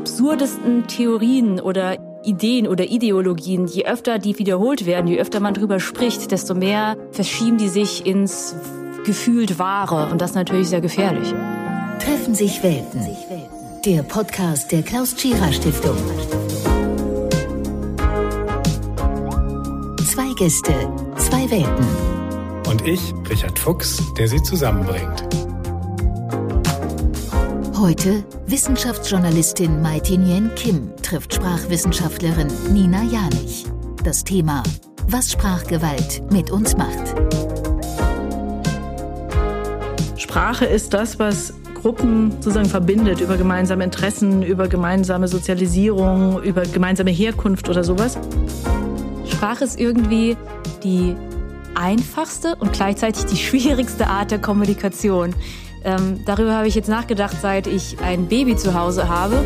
absurdesten Theorien oder Ideen oder Ideologien, je öfter die wiederholt werden, je öfter man drüber spricht, desto mehr verschieben die sich ins gefühlt Wahre. Und das ist natürlich sehr gefährlich. Treffen sich Welten. Der Podcast der Klaus Tschira Stiftung. Zwei Gäste, zwei Welten. Und ich, Richard Fuchs, der sie zusammenbringt. Heute Wissenschaftsjournalistin Mai Nguyen Kim trifft Sprachwissenschaftlerin Nina Janich. Das Thema, was Sprachgewalt mit uns macht. Sprache ist das, was Gruppen sozusagen verbindet über gemeinsame Interessen, über gemeinsame Sozialisierung, über gemeinsame Herkunft oder sowas. Sprache ist irgendwie die einfachste und gleichzeitig die schwierigste Art der Kommunikation. Ähm, darüber habe ich jetzt nachgedacht, seit ich ein Baby zu Hause habe.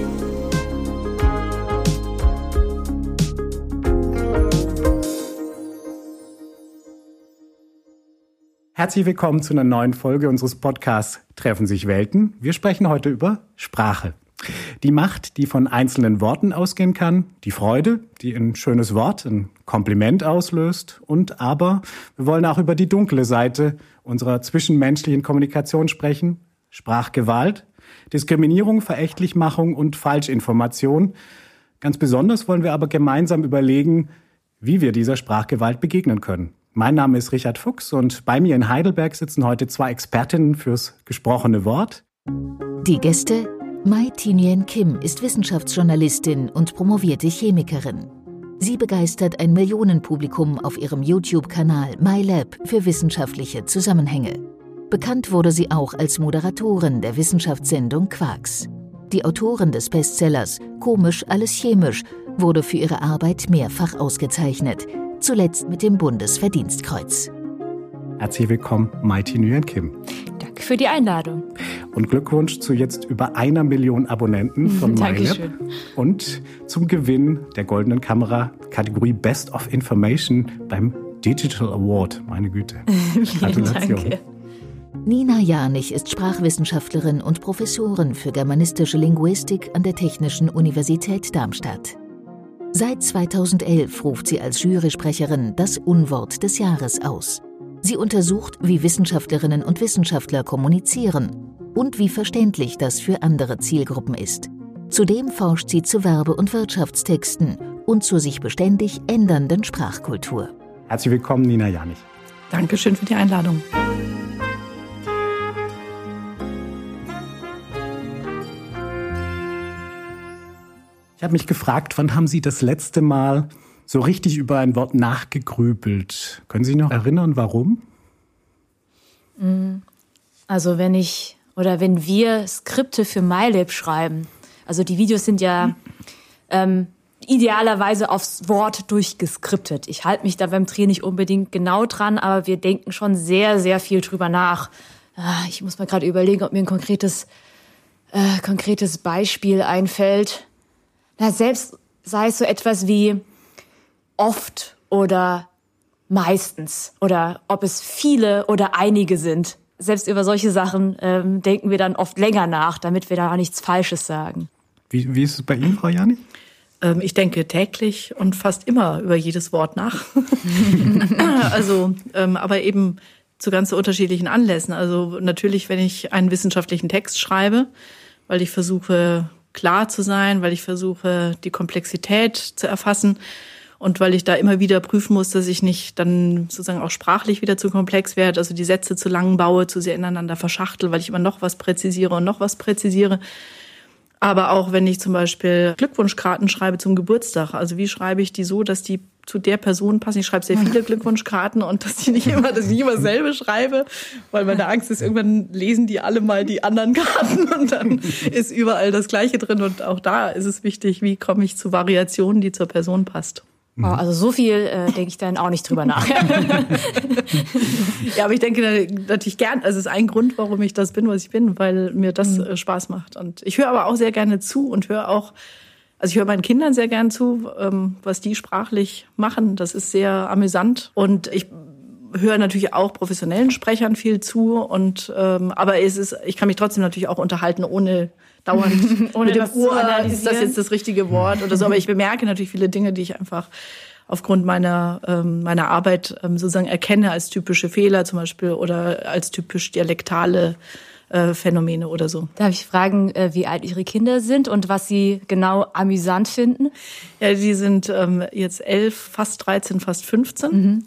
Herzlich willkommen zu einer neuen Folge unseres Podcasts Treffen sich Welten. Wir sprechen heute über Sprache. Die Macht, die von einzelnen Worten ausgehen kann, die Freude, die ein schönes Wort, ein Kompliment auslöst und aber wir wollen auch über die dunkle Seite unserer zwischenmenschlichen Kommunikation sprechen, Sprachgewalt, Diskriminierung, Verächtlichmachung und Falschinformation. Ganz besonders wollen wir aber gemeinsam überlegen, wie wir dieser Sprachgewalt begegnen können. Mein Name ist Richard Fuchs und bei mir in Heidelberg sitzen heute zwei Expertinnen fürs gesprochene Wort. Die Gäste Mai Tinyen Kim ist Wissenschaftsjournalistin und promovierte Chemikerin. Sie begeistert ein Millionenpublikum auf ihrem YouTube-Kanal MyLab für wissenschaftliche Zusammenhänge. Bekannt wurde sie auch als Moderatorin der Wissenschaftssendung Quarks. Die Autorin des Bestsellers Komisch alles chemisch wurde für ihre Arbeit mehrfach ausgezeichnet, zuletzt mit dem Bundesverdienstkreuz. Herzlich willkommen, Mighty Nguyen Kim. Danke für die Einladung. Und Glückwunsch zu jetzt über einer Million Abonnenten von MyLab und zum Gewinn der Goldenen Kamera Kategorie Best of Information beim Digital Award. Meine Güte. Gratulation. Danke. Nina Janich ist Sprachwissenschaftlerin und Professorin für germanistische Linguistik an der Technischen Universität Darmstadt. Seit 2011 ruft sie als Jurysprecherin das Unwort des Jahres aus. Sie untersucht, wie Wissenschaftlerinnen und Wissenschaftler kommunizieren und wie verständlich das für andere Zielgruppen ist. Zudem forscht sie zu Werbe- und Wirtschaftstexten und zur sich beständig ändernden Sprachkultur. Herzlich willkommen, Nina Janich. Dankeschön für die Einladung. Ich habe mich gefragt, wann haben Sie das letzte Mal so richtig über ein Wort nachgegrübelt? Können Sie sich noch erinnern, warum? Mm, also wenn ich oder wenn wir Skripte für MyLab schreiben, also die Videos sind ja ähm, idealerweise aufs Wort durchgeskriptet. Ich halte mich da beim Dreh nicht unbedingt genau dran, aber wir denken schon sehr, sehr viel drüber nach. Ah, ich muss mal gerade überlegen, ob mir ein konkretes, äh, konkretes Beispiel einfällt. Na, selbst sei es so etwas wie oft oder meistens oder ob es viele oder einige sind. Selbst über solche Sachen ähm, denken wir dann oft länger nach, damit wir da auch nichts Falsches sagen. Wie, wie ist es bei Ihnen, Frau Jani? Ähm, ich denke täglich und fast immer über jedes Wort nach. also, ähm, aber eben zu ganz unterschiedlichen Anlässen. Also natürlich, wenn ich einen wissenschaftlichen Text schreibe, weil ich versuche klar zu sein, weil ich versuche, die Komplexität zu erfassen und weil ich da immer wieder prüfen muss, dass ich nicht dann sozusagen auch sprachlich wieder zu komplex werde, also die Sätze zu lang baue, zu sehr ineinander verschachtel, weil ich immer noch was präzisiere und noch was präzisiere. Aber auch wenn ich zum Beispiel Glückwunschkarten schreibe zum Geburtstag, also wie schreibe ich die so, dass die zu der Person passen. Ich schreibe sehr viele Glückwunschkarten und dass die nicht immer, dass ich immer selbe schreibe, weil meine Angst ist, irgendwann lesen die alle mal die anderen Karten und dann ist überall das Gleiche drin. Und auch da ist es wichtig, wie komme ich zu Variationen, die zur Person passt. Oh, also so viel äh, denke ich dann auch nicht drüber nach. ja, aber ich denke natürlich gern, also es ist ein Grund, warum ich das bin, was ich bin, weil mir das mhm. äh, Spaß macht. Und ich höre aber auch sehr gerne zu und höre auch also ich höre meinen Kindern sehr gern zu, ähm, was die sprachlich machen. Das ist sehr amüsant. Und ich höre natürlich auch professionellen Sprechern viel zu und ähm, aber es ist, ich kann mich trotzdem natürlich auch unterhalten, ohne dauernd ohne mit dem Ohr, ist das jetzt das richtige Wort oder so. Aber ich bemerke natürlich viele Dinge, die ich einfach aufgrund meiner ähm, meiner Arbeit ähm, sozusagen erkenne als typische Fehler zum Beispiel oder als typisch dialektale äh, Phänomene oder so. Darf ich fragen, äh, wie alt Ihre Kinder sind und was Sie genau amüsant finden? Ja, die sind ähm, jetzt elf, fast 13, fast 15. Mhm.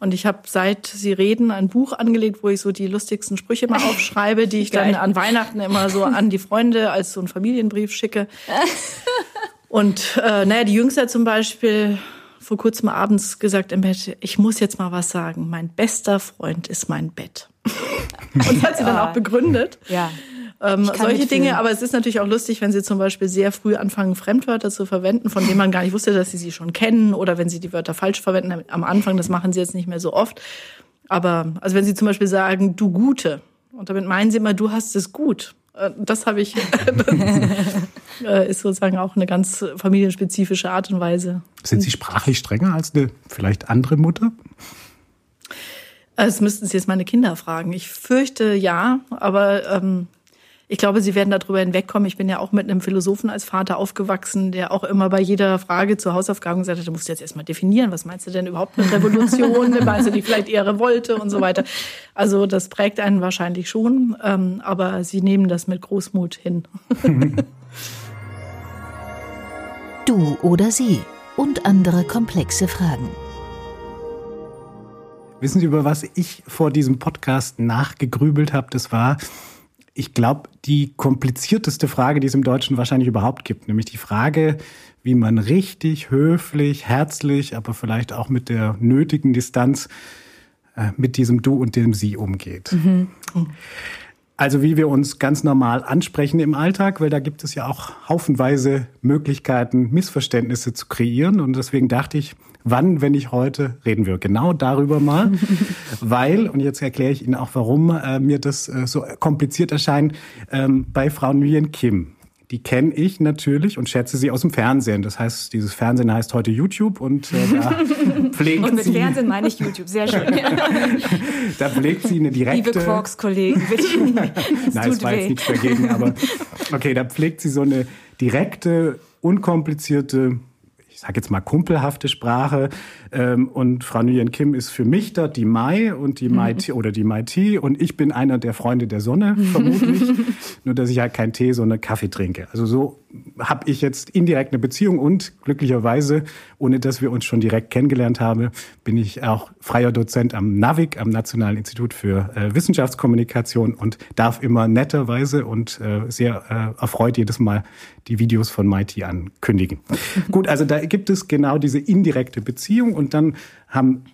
Und ich habe seit Sie reden ein Buch angelegt, wo ich so die lustigsten Sprüche mal aufschreibe, die ich dann an Weihnachten immer so an die Freunde als so einen Familienbrief schicke. Und äh, naja, die Jüngste zum Beispiel vor kurzem abends gesagt im Bett, ich muss jetzt mal was sagen. Mein bester Freund ist mein Bett. Und das hat sie dann auch begründet. Ja. Ähm, solche Dinge, aber es ist natürlich auch lustig, wenn sie zum Beispiel sehr früh anfangen, Fremdwörter zu verwenden, von denen man gar nicht wusste, dass sie sie schon kennen, oder wenn sie die Wörter falsch verwenden am Anfang, das machen sie jetzt nicht mehr so oft. Aber also wenn sie zum Beispiel sagen, du Gute, und damit meinen sie immer, du hast es gut. Äh, das habe ich, das ist sozusagen auch eine ganz familienspezifische Art und Weise. Sind Sie sprachlich strenger als eine vielleicht andere Mutter? Das müssten Sie jetzt meine Kinder fragen. Ich fürchte ja, aber ähm, ich glaube, sie werden darüber hinwegkommen. Ich bin ja auch mit einem Philosophen als Vater aufgewachsen, der auch immer bei jeder Frage zur Hausaufgaben gesagt hat, du musst jetzt erstmal definieren, was meinst du denn überhaupt mit Revolution? meinst du die vielleicht eher Revolte und so weiter? Also das prägt einen wahrscheinlich schon, ähm, aber sie nehmen das mit Großmut hin. du oder sie und andere komplexe Fragen. Wissen Sie, über was ich vor diesem Podcast nachgegrübelt habe? Das war, ich glaube, die komplizierteste Frage, die es im Deutschen wahrscheinlich überhaupt gibt, nämlich die Frage, wie man richtig, höflich, herzlich, aber vielleicht auch mit der nötigen Distanz äh, mit diesem Du und dem Sie umgeht. Mhm. Also wie wir uns ganz normal ansprechen im Alltag, weil da gibt es ja auch haufenweise Möglichkeiten, Missverständnisse zu kreieren. Und deswegen dachte ich, Wann, wenn nicht heute, reden wir genau darüber mal, weil, und jetzt erkläre ich Ihnen auch, warum äh, mir das äh, so kompliziert erscheint, ähm, bei Frau Nguyen Kim. Die kenne ich natürlich und schätze sie aus dem Fernsehen. Das heißt, dieses Fernsehen heißt heute YouTube und äh, da pflegt Und mit sie, Fernsehen meine ich YouTube, sehr schön. da pflegt sie eine direkte... Liebe Quarks-Kollegen, bitte. Nein, es war jetzt nichts dagegen, aber okay, da pflegt sie so eine direkte, unkomplizierte ich sage jetzt mal kumpelhafte Sprache. Ähm, und Frau Nguyen Kim ist für mich dort die Mai und die Mai mhm. oder die Mai Tea und ich bin einer der Freunde der Sonne vermutlich. Nur dass ich halt keinen Tee, sondern Kaffee trinke. Also so habe ich jetzt indirekt eine Beziehung und glücklicherweise, ohne dass wir uns schon direkt kennengelernt haben, bin ich auch freier Dozent am NAVIC, am Nationalen Institut für äh, Wissenschaftskommunikation und darf immer netterweise und äh, sehr äh, erfreut jedes Mal die Videos von Mighty ankündigen. Gut, also da gibt es genau diese indirekte Beziehung und dann haben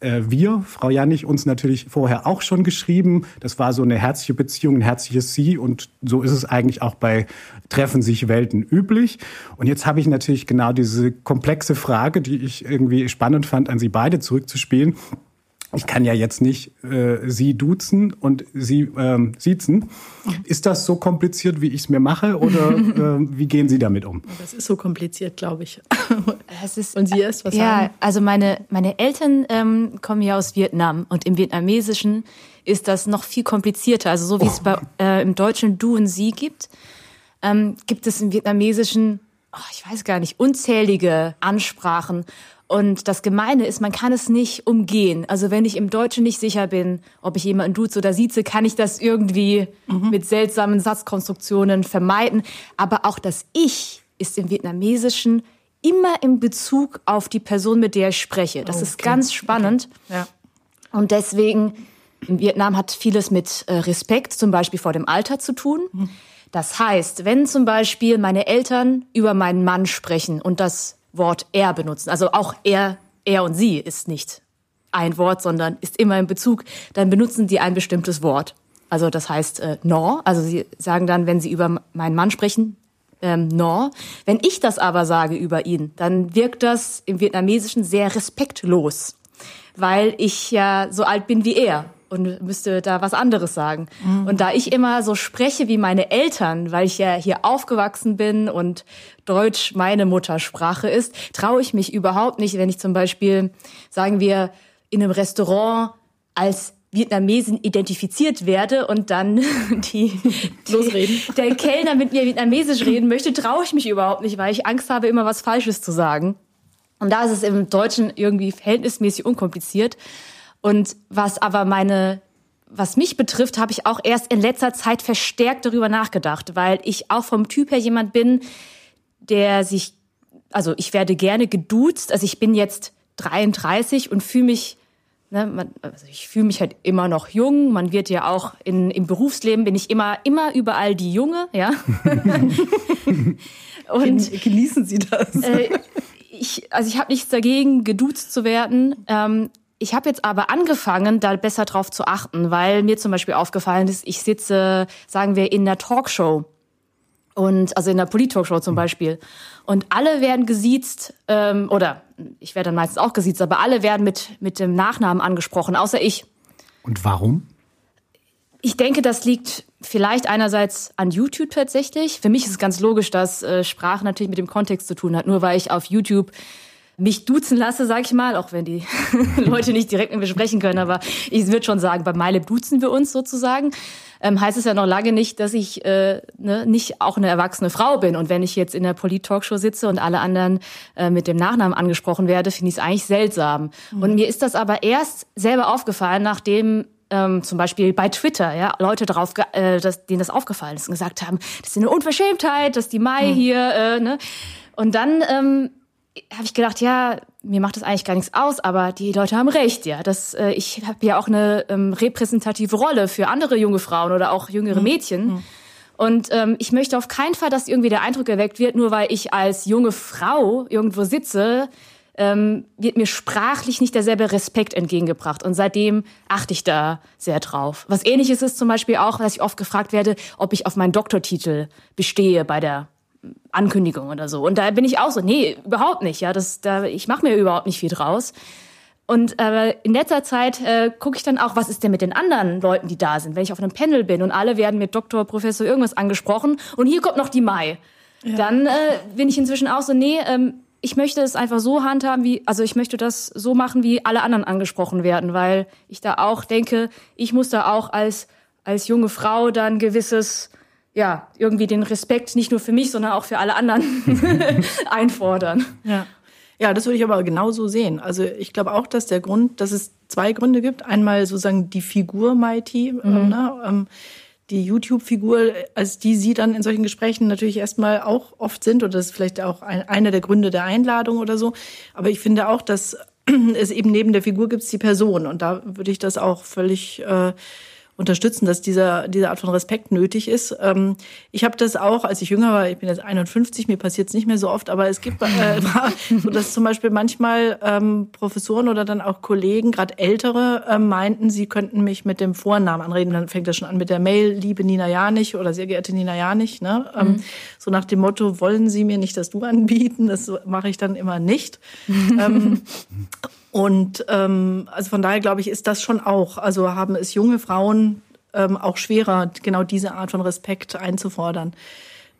äh, wir, Frau Janich, uns natürlich vorher auch schon geschrieben. Das war so eine herzliche Beziehung, ein herzliches Sie und so ist es eigentlich auch bei Treffen sich Welten üblich. Und jetzt habe ich natürlich genau diese komplexe Frage, die ich irgendwie spannend fand, an Sie beide zurückzuspielen ich kann ja jetzt nicht äh, Sie duzen und Sie ähm, siezen. Ist das so kompliziert, wie ich es mir mache, oder äh, wie gehen Sie damit um? Das ist so kompliziert, glaube ich. Es ist, und Sie erst was Ja, sagen? also meine, meine Eltern ähm, kommen ja aus Vietnam und im Vietnamesischen ist das noch viel komplizierter. Also so wie oh. es bei, äh, im Deutschen Du und Sie gibt, ähm, gibt es im Vietnamesischen, oh, ich weiß gar nicht, unzählige Ansprachen. Und das Gemeine ist, man kann es nicht umgehen. Also wenn ich im Deutschen nicht sicher bin, ob ich jemanden duze oder sieze, kann ich das irgendwie mhm. mit seltsamen Satzkonstruktionen vermeiden. Aber auch das Ich ist im Vietnamesischen immer in Bezug auf die Person, mit der ich spreche. Das okay. ist ganz spannend. Okay. Ja. Und deswegen, in Vietnam hat vieles mit äh, Respekt, zum Beispiel vor dem Alter zu tun. Mhm. Das heißt, wenn zum Beispiel meine Eltern über meinen Mann sprechen und das Wort er benutzen. Also auch er, er und sie ist nicht ein Wort, sondern ist immer in Bezug. Dann benutzen die ein bestimmtes Wort. Also das heißt äh, no. Also sie sagen dann, wenn sie über meinen Mann sprechen, ähm, no. Wenn ich das aber sage über ihn, dann wirkt das im Vietnamesischen sehr respektlos, weil ich ja so alt bin wie er und müsste da was anderes sagen. Mhm. Und da ich immer so spreche wie meine Eltern, weil ich ja hier aufgewachsen bin und Deutsch meine Muttersprache ist, traue ich mich überhaupt nicht, wenn ich zum Beispiel, sagen wir, in einem Restaurant als Vietnamesin identifiziert werde und dann die, Losreden. der Kellner mit mir Vietnamesisch reden möchte, traue ich mich überhaupt nicht, weil ich Angst habe, immer was Falsches zu sagen. Und da ist es im Deutschen irgendwie verhältnismäßig unkompliziert. Und was aber meine, was mich betrifft, habe ich auch erst in letzter Zeit verstärkt darüber nachgedacht, weil ich auch vom Typ her jemand bin, der sich, also ich werde gerne geduzt. Also ich bin jetzt 33 und fühle mich Ne, man, also ich fühle mich halt immer noch jung. Man wird ja auch in, im Berufsleben bin ich immer, immer überall die Junge, ja. und genießen Sie das? Äh, ich, also ich habe nichts dagegen, geduzt zu werden. Ähm, ich habe jetzt aber angefangen, da besser drauf zu achten, weil mir zum Beispiel aufgefallen ist, ich sitze, sagen wir, in der Talkshow und also in der Polit-Talkshow zum Beispiel. Und alle werden gesiezt, ähm, oder ich werde dann meistens auch gesiezt, aber alle werden mit, mit dem Nachnamen angesprochen, außer ich. Und warum? Ich denke, das liegt vielleicht einerseits an YouTube tatsächlich. Für mich ist es ganz logisch, dass äh, Sprache natürlich mit dem Kontext zu tun hat. Nur weil ich auf YouTube mich duzen lasse, sag ich mal, auch wenn die Leute nicht direkt mit mir sprechen können, aber ich würde schon sagen, bei Meile duzen wir uns sozusagen. Ähm, heißt es ja noch lange nicht, dass ich äh, ne, nicht auch eine erwachsene Frau bin. Und wenn ich jetzt in der Polit-Talkshow sitze und alle anderen äh, mit dem Nachnamen angesprochen werde, finde ich es eigentlich seltsam. Mhm. Und mir ist das aber erst selber aufgefallen, nachdem ähm, zum Beispiel bei Twitter, ja, Leute darauf, äh, dass, denen das aufgefallen ist und gesagt haben, das ist eine Unverschämtheit, dass die Mai mhm. hier, äh, ne? Und dann ähm, habe ich gedacht, ja, mir macht das eigentlich gar nichts aus, aber die Leute haben recht, ja. Das, äh, ich habe ja auch eine ähm, repräsentative Rolle für andere junge Frauen oder auch jüngere mhm. Mädchen. Mhm. Und ähm, ich möchte auf keinen Fall, dass irgendwie der Eindruck erweckt wird, nur weil ich als junge Frau irgendwo sitze, ähm, wird mir sprachlich nicht derselbe Respekt entgegengebracht. Und seitdem achte ich da sehr drauf. Was ähnliches ist zum Beispiel auch, dass ich oft gefragt werde, ob ich auf meinen Doktortitel bestehe bei der Ankündigung oder so. Und da bin ich auch so, nee, überhaupt nicht. Ja, das, da, ich mache mir überhaupt nicht viel draus. Und äh, in letzter Zeit äh, gucke ich dann auch, was ist denn mit den anderen Leuten, die da sind, wenn ich auf einem Panel bin und alle werden mit Doktor, Professor irgendwas angesprochen und hier kommt noch die Mai. Ja. Dann äh, bin ich inzwischen auch so, nee, ähm, ich möchte es einfach so handhaben, wie, also ich möchte das so machen, wie alle anderen angesprochen werden, weil ich da auch denke, ich muss da auch als, als junge Frau dann gewisses ja, irgendwie den Respekt nicht nur für mich, sondern auch für alle anderen einfordern. Ja. Ja, das würde ich aber genauso sehen. Also ich glaube auch, dass der Grund, dass es zwei Gründe gibt. Einmal sozusagen die Figur Mighty, mhm. ähm, ne, ähm, die YouTube-Figur, als die sie dann in solchen Gesprächen natürlich erstmal auch oft sind, oder das ist vielleicht auch ein, einer der Gründe der Einladung oder so. Aber ich finde auch, dass es eben neben der Figur gibt es die Person. Und da würde ich das auch völlig äh, unterstützen, dass dieser, diese Art von Respekt nötig ist. Ähm, ich habe das auch, als ich jünger war, ich bin jetzt 51, mir passiert es nicht mehr so oft, aber es gibt äh, so, dass zum Beispiel manchmal ähm, Professoren oder dann auch Kollegen, gerade ältere, äh, meinten, sie könnten mich mit dem Vornamen anreden. Dann fängt das schon an mit der Mail, liebe Nina Janich oder sehr geehrte Nina Janich. Ne? Ähm, mhm. So nach dem Motto, wollen Sie mir nicht das Du anbieten? Das mache ich dann immer nicht. ähm, und ähm, also von daher glaube ich, ist das schon auch, also haben es junge Frauen ähm, auch schwerer, genau diese Art von Respekt einzufordern.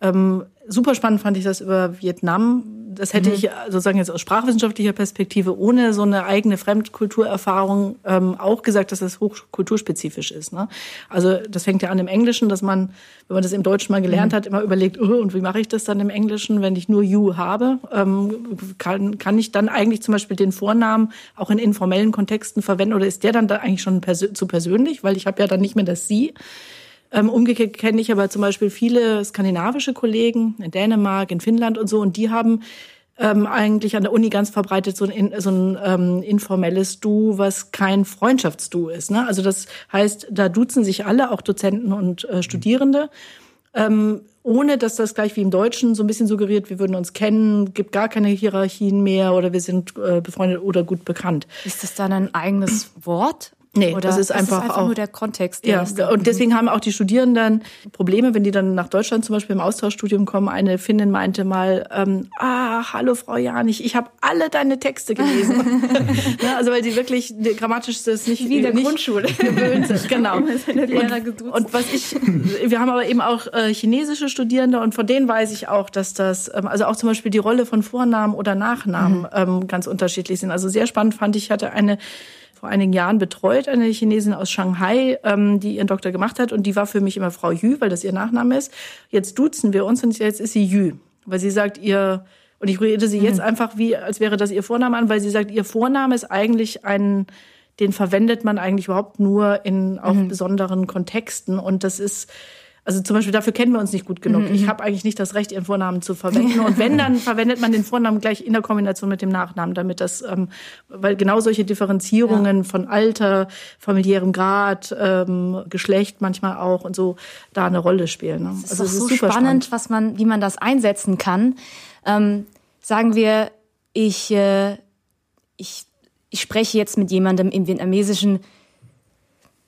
Ähm, super spannend fand ich das über Vietnam. Das hätte mhm. ich sozusagen jetzt aus sprachwissenschaftlicher Perspektive ohne so eine eigene Fremdkulturerfahrung ähm, auch gesagt, dass das hochkulturspezifisch ist. Ne? Also das fängt ja an im Englischen, dass man, wenn man das im Deutschen mal gelernt mhm. hat, immer überlegt, oh, und wie mache ich das dann im Englischen, wenn ich nur you habe? Ähm, kann, kann ich dann eigentlich zum Beispiel den Vornamen auch in informellen Kontexten verwenden oder ist der dann da eigentlich schon persö zu persönlich, weil ich habe ja dann nicht mehr das sie? Ähm, umgekehrt kenne ich aber zum Beispiel viele skandinavische Kollegen in Dänemark, in Finnland und so, und die haben ähm, eigentlich an der Uni ganz verbreitet so ein, so ein ähm, informelles Du, was kein Freundschaftsdu ist. Ne? Also das heißt, da duzen sich alle, auch Dozenten und äh, Studierende. Ähm, ohne dass das gleich wie im Deutschen so ein bisschen suggeriert, wir würden uns kennen, gibt gar keine Hierarchien mehr oder wir sind äh, befreundet oder gut bekannt. Ist das dann ein eigenes Wort? Nee, Oder das ist einfach, ist einfach auch nur der Kontext. Ja, und deswegen haben auch die Studierenden Probleme, wenn die dann nach Deutschland zum Beispiel im Austauschstudium kommen. Eine Finnin meinte mal, ähm, ah, hallo Frau Janich, ich habe alle deine Texte gelesen. ja, also weil sie wirklich grammatisch das nicht wie in der nicht Grundschule gewöhnt sind. Genau. und, und was ich, wir haben aber eben auch äh, chinesische Studierende und von denen weiß ich auch, dass das, ähm, also auch zum Beispiel die Rolle von Vornamen oder Nachnamen mhm. ähm, ganz unterschiedlich sind. Also sehr spannend fand ich, hatte eine vor einigen Jahren betreut, eine Chinesin aus Shanghai, ähm, die ihren Doktor gemacht hat. Und die war für mich immer Frau Yu, weil das ihr Nachname ist. Jetzt duzen wir uns und jetzt ist sie Yu. Weil sie sagt, ihr, und ich rede sie jetzt mhm. einfach wie, als wäre das ihr Vorname an, weil sie sagt, ihr Vorname ist eigentlich ein, den verwendet man eigentlich überhaupt nur in auch mhm. besonderen Kontexten. Und das ist, also zum Beispiel dafür kennen wir uns nicht gut genug. Mhm. Ich habe eigentlich nicht das Recht, ihren Vornamen zu verwenden. Und wenn, dann verwendet man den Vornamen gleich in der Kombination mit dem Nachnamen, damit das, ähm, weil genau solche Differenzierungen ja. von Alter, familiärem Grad, ähm, Geschlecht manchmal auch und so da eine Rolle spielen. Ne? Das ist also es ist so super spannend, spannend, was man, wie man das einsetzen kann. Ähm, sagen wir, ich, äh, ich, ich spreche jetzt mit jemandem im Vietnamesischen,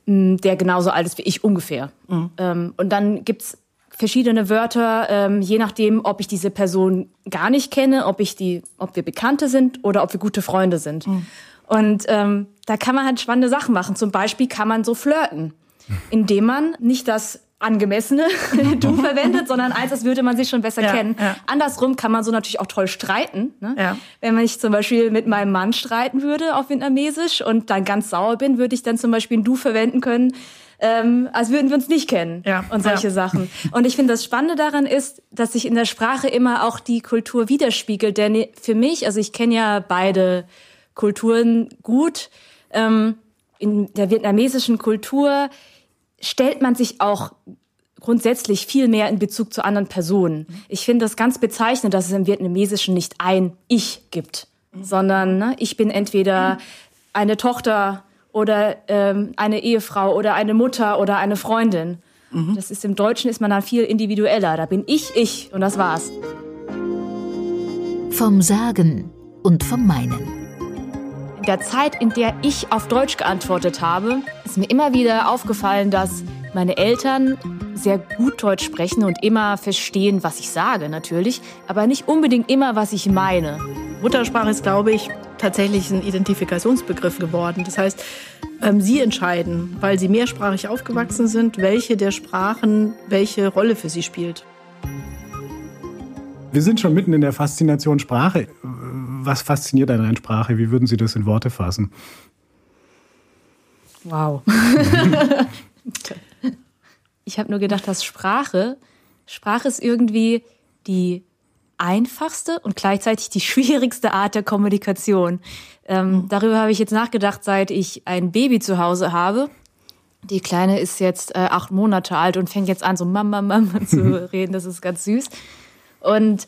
der genauso alt ist wie ich ungefähr. Mhm. Ähm, und dann gibt's verschiedene Wörter, ähm, je nachdem, ob ich diese Person gar nicht kenne, ob ich die, ob wir Bekannte sind oder ob wir gute Freunde sind. Mhm. Und ähm, da kann man halt spannende Sachen machen. Zum Beispiel kann man so flirten, indem man nicht das angemessene Du verwendet, sondern als als würde man sich schon besser ja, kennen. Ja. Andersrum kann man so natürlich auch toll streiten. Ne? Ja. Wenn ich zum Beispiel mit meinem Mann streiten würde auf Vietnamesisch und dann ganz sauer bin, würde ich dann zum Beispiel ein Du verwenden können, ähm, als würden wir uns nicht kennen ja, und solche ja. Sachen. Und ich finde, das Spannende daran ist, dass sich in der Sprache immer auch die Kultur widerspiegelt. Denn für mich, also ich kenne ja beide Kulturen gut, ähm, in der vietnamesischen Kultur stellt man sich auch grundsätzlich viel mehr in Bezug zu anderen Personen. Ich finde das ganz bezeichnend, dass es im Vietnamesischen nicht ein Ich gibt, sondern ne, ich bin entweder eine Tochter oder ähm, eine Ehefrau oder eine Mutter oder eine Freundin. Mhm. Das ist im Deutschen ist man dann viel individueller. Da bin ich ich und das war's. Vom Sagen und vom Meinen. In der Zeit, in der ich auf Deutsch geantwortet habe, ist mir immer wieder aufgefallen, dass meine Eltern sehr gut Deutsch sprechen und immer verstehen, was ich sage, natürlich, aber nicht unbedingt immer, was ich meine. Muttersprache ist, glaube ich, tatsächlich ein Identifikationsbegriff geworden. Das heißt, ähm, Sie entscheiden, weil Sie mehrsprachig aufgewachsen sind, welche der Sprachen welche Rolle für Sie spielt. Wir sind schon mitten in der Faszination Sprache was fasziniert an einer Sprache? Wie würden Sie das in Worte fassen? Wow. ich habe nur gedacht, dass Sprache, Sprache ist irgendwie die einfachste und gleichzeitig die schwierigste Art der Kommunikation. Ähm, mhm. Darüber habe ich jetzt nachgedacht, seit ich ein Baby zu Hause habe. Die Kleine ist jetzt äh, acht Monate alt und fängt jetzt an, so Mama, Mama zu reden. Das ist ganz süß. Und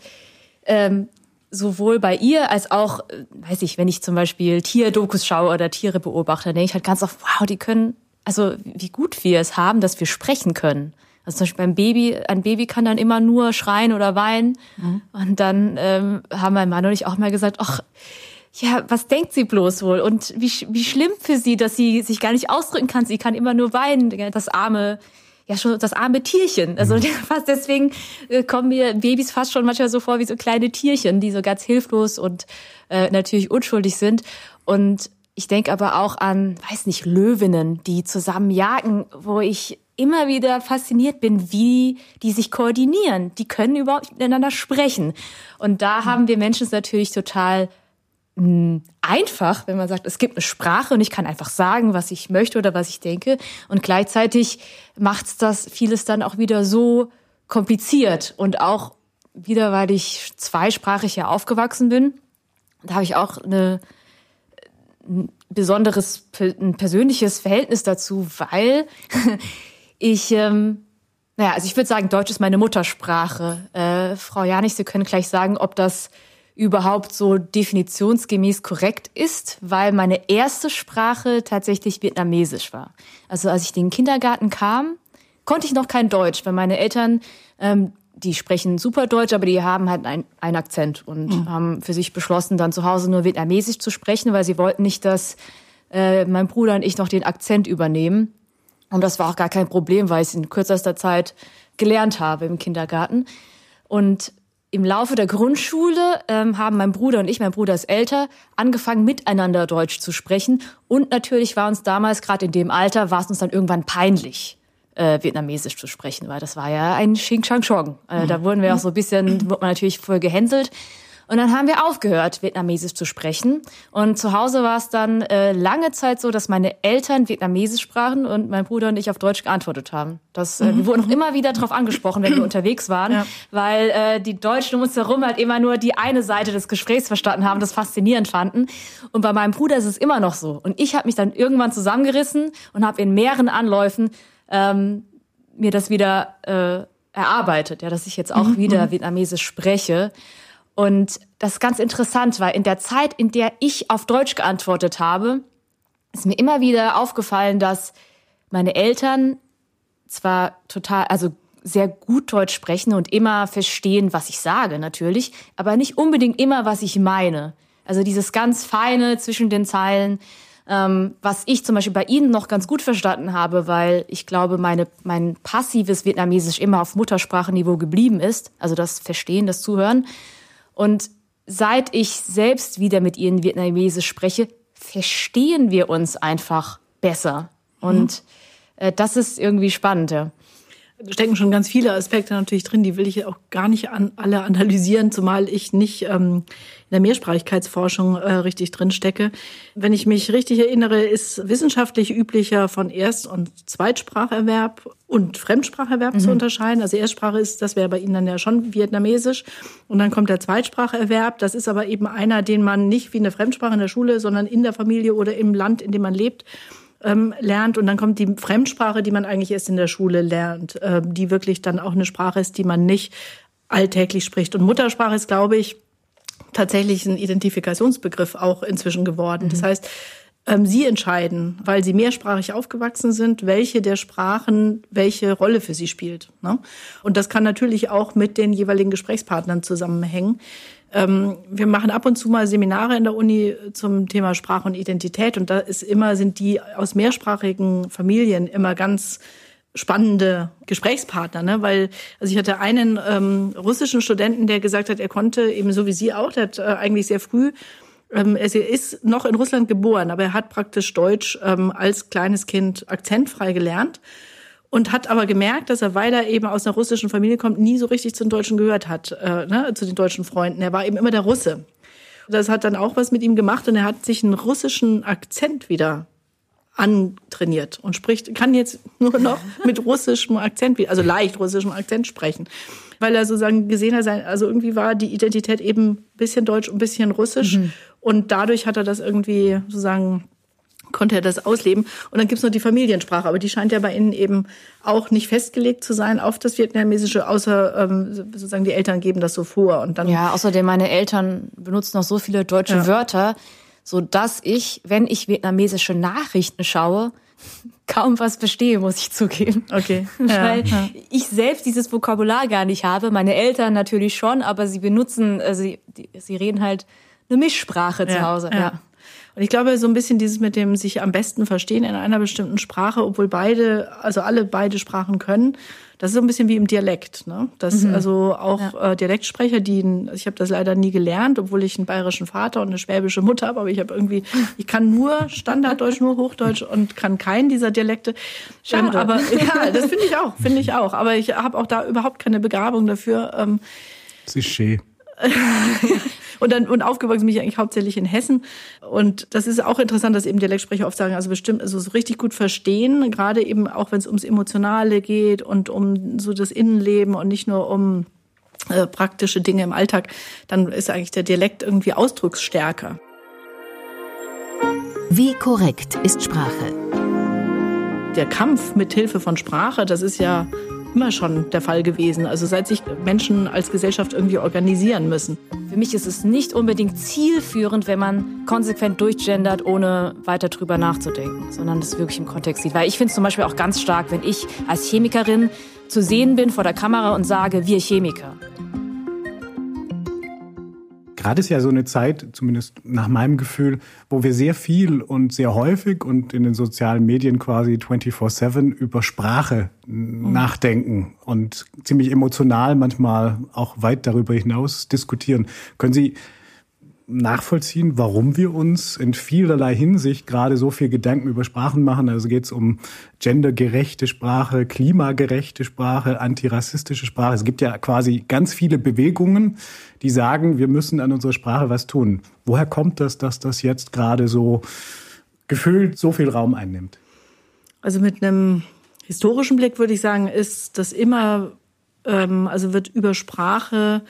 ähm, sowohl bei ihr als auch, äh, weiß ich, wenn ich zum Beispiel Tierdokus schaue oder Tiere beobachte, denke ich halt ganz oft, wow, die können, also wie gut wir es haben, dass wir sprechen können. Also zum Beispiel beim Baby, ein Baby kann dann immer nur schreien oder weinen. Mhm. Und dann ähm, haben mein Mann und ich auch mal gesagt, ach, ja, was denkt sie bloß wohl? Und wie, wie schlimm für sie, dass sie sich gar nicht ausdrücken kann. Sie kann immer nur weinen, das arme ja schon das arme Tierchen. Also mhm. fast deswegen äh, kommen mir Babys fast schon manchmal so vor wie so kleine Tierchen, die so ganz hilflos und äh, natürlich unschuldig sind. Und ich denke aber auch an, weiß nicht, Löwinnen, die zusammen jagen, wo ich immer wieder fasziniert bin, wie die sich koordinieren. Die können überhaupt miteinander sprechen. Und da mhm. haben wir Menschen es natürlich total einfach, wenn man sagt, es gibt eine Sprache und ich kann einfach sagen, was ich möchte oder was ich denke. Und gleichzeitig macht das vieles dann auch wieder so kompliziert und auch wieder, weil ich zweisprachig ja aufgewachsen bin, da habe ich auch eine, ein besonderes, ein persönliches Verhältnis dazu, weil ich, ähm, naja, also ich würde sagen, Deutsch ist meine Muttersprache. Äh, Frau Janich, Sie können gleich sagen, ob das überhaupt so definitionsgemäß korrekt ist, weil meine erste Sprache tatsächlich Vietnamesisch war. Also als ich in den Kindergarten kam, konnte ich noch kein Deutsch, weil meine Eltern, ähm, die sprechen super Deutsch, aber die haben halt einen, einen Akzent und mhm. haben für sich beschlossen, dann zu Hause nur Vietnamesisch zu sprechen, weil sie wollten nicht, dass äh, mein Bruder und ich noch den Akzent übernehmen. Und das war auch gar kein Problem, weil ich es in kürzester Zeit gelernt habe im Kindergarten. Und im Laufe der Grundschule ähm, haben mein Bruder und ich, mein Bruder ist älter, angefangen miteinander Deutsch zu sprechen. Und natürlich war uns damals, gerade in dem Alter, war es uns dann irgendwann peinlich, äh, Vietnamesisch zu sprechen, weil das war ja ein Xing Chang Chong. Äh, Da wurden wir auch so ein bisschen, wurde man natürlich voll gehänselt. Und dann haben wir aufgehört, Vietnamesisch zu sprechen. Und zu Hause war es dann äh, lange Zeit so, dass meine Eltern Vietnamesisch sprachen und mein Bruder und ich auf Deutsch geantwortet haben. Das, äh, wir wurden auch immer wieder darauf angesprochen, wenn wir unterwegs waren, ja. weil äh, die Deutschen um uns herum halt immer nur die eine Seite des Gesprächs verstanden haben, das faszinierend fanden. Und bei meinem Bruder ist es immer noch so. Und ich habe mich dann irgendwann zusammengerissen und habe in mehreren Anläufen ähm, mir das wieder äh, erarbeitet, ja, dass ich jetzt auch mhm. wieder mhm. Vietnamesisch spreche. Und das ist ganz interessant, weil in der Zeit, in der ich auf Deutsch geantwortet habe, ist mir immer wieder aufgefallen, dass meine Eltern zwar total, also sehr gut Deutsch sprechen und immer verstehen, was ich sage, natürlich, aber nicht unbedingt immer, was ich meine. Also dieses ganz Feine zwischen den Zeilen, ähm, was ich zum Beispiel bei Ihnen noch ganz gut verstanden habe, weil ich glaube, meine, mein passives Vietnamesisch immer auf Muttersprachenniveau geblieben ist, also das Verstehen, das Zuhören. Und seit ich selbst wieder mit Ihnen Vietnamesisch spreche, verstehen wir uns einfach besser. Und mhm. äh, das ist irgendwie spannend. Ja stecken schon ganz viele Aspekte natürlich drin, die will ich auch gar nicht an, alle analysieren, zumal ich nicht ähm, in der Mehrsprachigkeitsforschung äh, richtig drin stecke. Wenn ich mich richtig erinnere, ist wissenschaftlich üblicher von Erst- und Zweitspracherwerb und Fremdspracherwerb mhm. zu unterscheiden. Also Erstsprache ist, das wäre bei Ihnen dann ja schon Vietnamesisch. Und dann kommt der Zweitspracherwerb. Das ist aber eben einer, den man nicht wie eine Fremdsprache in der Schule, sondern in der Familie oder im Land, in dem man lebt, ähm, lernt. Und dann kommt die Fremdsprache, die man eigentlich erst in der Schule lernt, äh, die wirklich dann auch eine Sprache ist, die man nicht alltäglich spricht. Und Muttersprache ist, glaube ich, tatsächlich ein Identifikationsbegriff auch inzwischen geworden. Mhm. Das heißt, ähm, Sie entscheiden, weil Sie mehrsprachig aufgewachsen sind, welche der Sprachen welche Rolle für Sie spielt. Ne? Und das kann natürlich auch mit den jeweiligen Gesprächspartnern zusammenhängen. Ähm, wir machen ab und zu mal Seminare in der Uni zum Thema Sprache und Identität und da ist immer, sind die aus mehrsprachigen Familien immer ganz spannende Gesprächspartner, ne? weil also ich hatte einen ähm, russischen Studenten, der gesagt hat, er konnte eben so wie Sie auch, der hat äh, eigentlich sehr früh ähm, er ist noch in Russland geboren, aber er hat praktisch Deutsch ähm, als kleines Kind akzentfrei gelernt und hat aber gemerkt, dass er, weil er eben aus einer russischen Familie kommt, nie so richtig zu den Deutschen gehört hat, äh, ne, zu den deutschen Freunden. Er war eben immer der Russe. Das hat dann auch was mit ihm gemacht und er hat sich einen russischen Akzent wieder antrainiert und spricht, kann jetzt nur noch mit russischem Akzent, also leicht russischem Akzent sprechen. Weil er sozusagen gesehen hat, also irgendwie war die Identität eben ein bisschen deutsch, ein bisschen russisch. Mhm. Und dadurch hat er das irgendwie sozusagen konnte er das ausleben. Und dann gibt's noch die Familiensprache, aber die scheint ja bei Ihnen eben auch nicht festgelegt zu sein auf das Vietnamesische, außer ähm, sozusagen die Eltern geben das so vor. Und dann ja, außerdem meine Eltern benutzen noch so viele deutsche ja. Wörter, so dass ich, wenn ich vietnamesische Nachrichten schaue, kaum was verstehe, muss ich zugeben. Okay. Ja, Weil ja. ich selbst dieses Vokabular gar nicht habe. Meine Eltern natürlich schon, aber sie benutzen, also sie, sie reden halt eine Mischsprache zu Hause. Ja. Und ich glaube, so ein bisschen dieses mit dem sich am besten verstehen in einer bestimmten Sprache, obwohl beide, also alle beide Sprachen können, das ist so ein bisschen wie im Dialekt. Ne? Das mhm. also auch ja. äh, Dialektsprecher, die, ich habe das leider nie gelernt, obwohl ich einen bayerischen Vater und eine schwäbische Mutter habe, aber ich habe irgendwie, ich kann nur Standarddeutsch, nur Hochdeutsch und kann keinen dieser Dialekte. Schade. Ähm, aber ja, das finde ich auch, finde ich auch. Aber ich habe auch da überhaupt keine Begabung dafür. Ähm, das ist schön. Und dann und aufgewachsen bin ich eigentlich hauptsächlich in Hessen und das ist auch interessant, dass eben Dialektsprecher oft sagen, also bestimmt also so richtig gut verstehen, gerade eben auch wenn es ums emotionale geht und um so das Innenleben und nicht nur um äh, praktische Dinge im Alltag, dann ist eigentlich der Dialekt irgendwie ausdrucksstärker. Wie korrekt ist Sprache? Der Kampf mit Hilfe von Sprache, das ist ja immer schon der Fall gewesen. Also seit sich Menschen als Gesellschaft irgendwie organisieren müssen. Für mich ist es nicht unbedingt zielführend, wenn man konsequent durchgendert, ohne weiter drüber nachzudenken, sondern das wirklich im Kontext sieht. Weil ich finde es zum Beispiel auch ganz stark, wenn ich als Chemikerin zu sehen bin vor der Kamera und sage, wir Chemiker. Gerade ist ja so eine Zeit, zumindest nach meinem Gefühl, wo wir sehr viel und sehr häufig und in den sozialen Medien quasi 24-7 über Sprache mhm. nachdenken und ziemlich emotional manchmal auch weit darüber hinaus diskutieren. Können Sie nachvollziehen, warum wir uns in vielerlei Hinsicht gerade so viel Gedanken über Sprachen machen. Also geht es um gendergerechte Sprache, klimagerechte Sprache, antirassistische Sprache. Es gibt ja quasi ganz viele Bewegungen, die sagen, wir müssen an unserer Sprache was tun. Woher kommt das, dass das jetzt gerade so gefühlt so viel Raum einnimmt? Also mit einem historischen Blick würde ich sagen, ist das immer, also wird über Sprache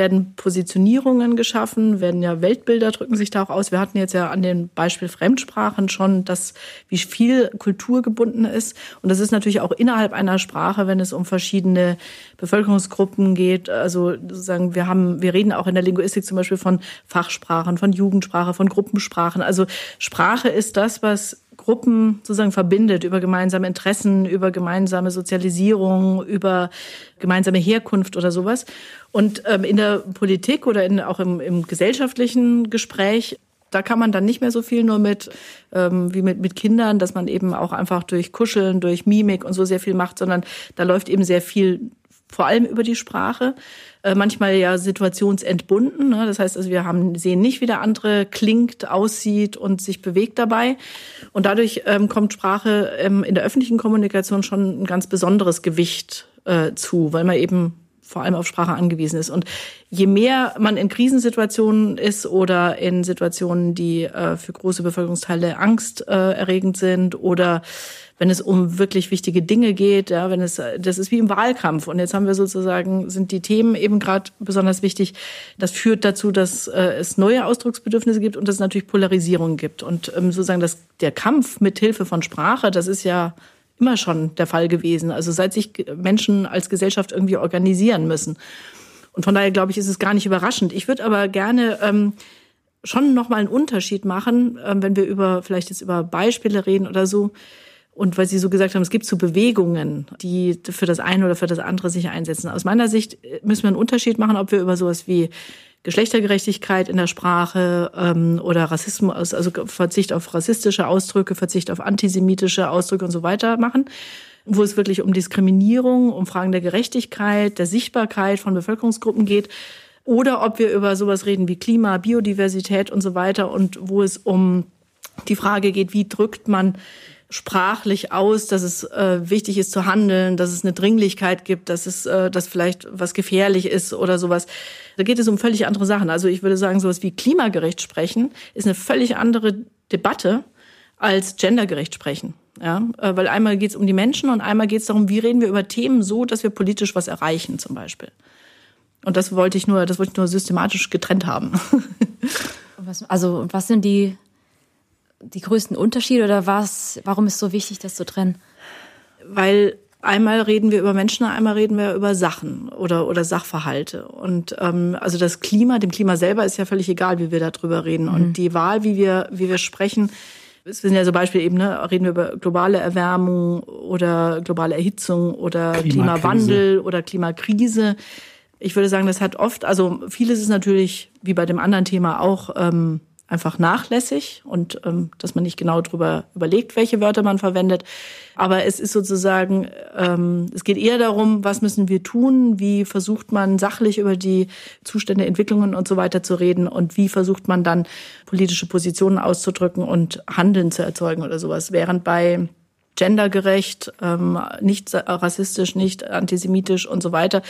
werden Positionierungen geschaffen, werden ja Weltbilder drücken sich da auch aus. Wir hatten jetzt ja an dem Beispiel Fremdsprachen schon, dass wie viel Kultur gebunden ist. Und das ist natürlich auch innerhalb einer Sprache, wenn es um verschiedene Bevölkerungsgruppen geht. Also sozusagen, wir haben, wir reden auch in der Linguistik zum Beispiel von Fachsprachen, von Jugendsprache, von Gruppensprachen. Also Sprache ist das, was Gruppen sozusagen verbindet über gemeinsame Interessen, über gemeinsame Sozialisierung, über gemeinsame Herkunft oder sowas. Und ähm, in der Politik oder in, auch im, im gesellschaftlichen Gespräch da kann man dann nicht mehr so viel nur mit ähm, wie mit mit Kindern, dass man eben auch einfach durch Kuscheln, durch Mimik und so sehr viel macht, sondern da läuft eben sehr viel vor allem über die Sprache, äh, manchmal ja situationsentbunden. Ne? Das heißt, also wir haben sehen nicht, wie der andere klingt, aussieht und sich bewegt dabei. Und dadurch ähm, kommt Sprache ähm, in der öffentlichen Kommunikation schon ein ganz besonderes Gewicht äh, zu, weil man eben vor allem auf Sprache angewiesen ist. Und je mehr man in Krisensituationen ist oder in Situationen, die äh, für große Bevölkerungsteile angsterregend äh, sind oder wenn es um wirklich wichtige Dinge geht, ja, wenn es das ist wie im Wahlkampf und jetzt haben wir sozusagen sind die Themen eben gerade besonders wichtig. Das führt dazu, dass äh, es neue Ausdrucksbedürfnisse gibt und dass es natürlich Polarisierung gibt und ähm, sozusagen dass der Kampf mit Hilfe von Sprache, das ist ja immer schon der Fall gewesen. Also seit sich Menschen als Gesellschaft irgendwie organisieren müssen. Und von daher glaube ich, ist es gar nicht überraschend. Ich würde aber gerne ähm, schon noch mal einen Unterschied machen, ähm, wenn wir über vielleicht jetzt über Beispiele reden oder so. Und weil Sie so gesagt haben, es gibt so Bewegungen, die für das eine oder für das andere sich einsetzen. Aus meiner Sicht müssen wir einen Unterschied machen, ob wir über sowas wie Geschlechtergerechtigkeit in der Sprache ähm, oder Rassismus, also Verzicht auf rassistische Ausdrücke, Verzicht auf antisemitische Ausdrücke und so weiter machen, wo es wirklich um Diskriminierung, um Fragen der Gerechtigkeit, der Sichtbarkeit von Bevölkerungsgruppen geht. Oder ob wir über sowas reden wie Klima, Biodiversität und so weiter und wo es um die Frage geht, wie drückt man sprachlich aus, dass es äh, wichtig ist zu handeln, dass es eine Dringlichkeit gibt, dass es, äh, dass vielleicht was gefährlich ist oder sowas. Da geht es um völlig andere Sachen. Also ich würde sagen, sowas wie klimagerecht sprechen ist eine völlig andere Debatte als gendergerecht sprechen. Ja, äh, weil einmal geht es um die Menschen und einmal geht es darum, wie reden wir über Themen so, dass wir politisch was erreichen, zum Beispiel. Und das wollte ich nur, das wollte ich nur systematisch getrennt haben. also was sind die die größten Unterschiede oder was, warum ist es so wichtig, das zu trennen? Weil einmal reden wir über Menschen, einmal reden wir über Sachen oder, oder Sachverhalte. Und ähm, also das Klima, dem Klima selber ist ja völlig egal, wie wir darüber reden. Mhm. Und die Wahl, wie wir, wie wir sprechen, es sind ja so Beispiele eben, ne, reden wir über globale Erwärmung oder globale Erhitzung oder Klimawandel oder Klimakrise. Ich würde sagen, das hat oft, also vieles ist natürlich, wie bei dem anderen Thema auch, ähm, einfach nachlässig und ähm, dass man nicht genau drüber überlegt, welche Wörter man verwendet. Aber es ist sozusagen, ähm, es geht eher darum, was müssen wir tun, wie versucht man sachlich über die Zustände, Entwicklungen und so weiter zu reden und wie versucht man dann politische Positionen auszudrücken und Handeln zu erzeugen oder sowas. Während bei gendergerecht, ähm, nicht rassistisch, nicht antisemitisch und so weiter,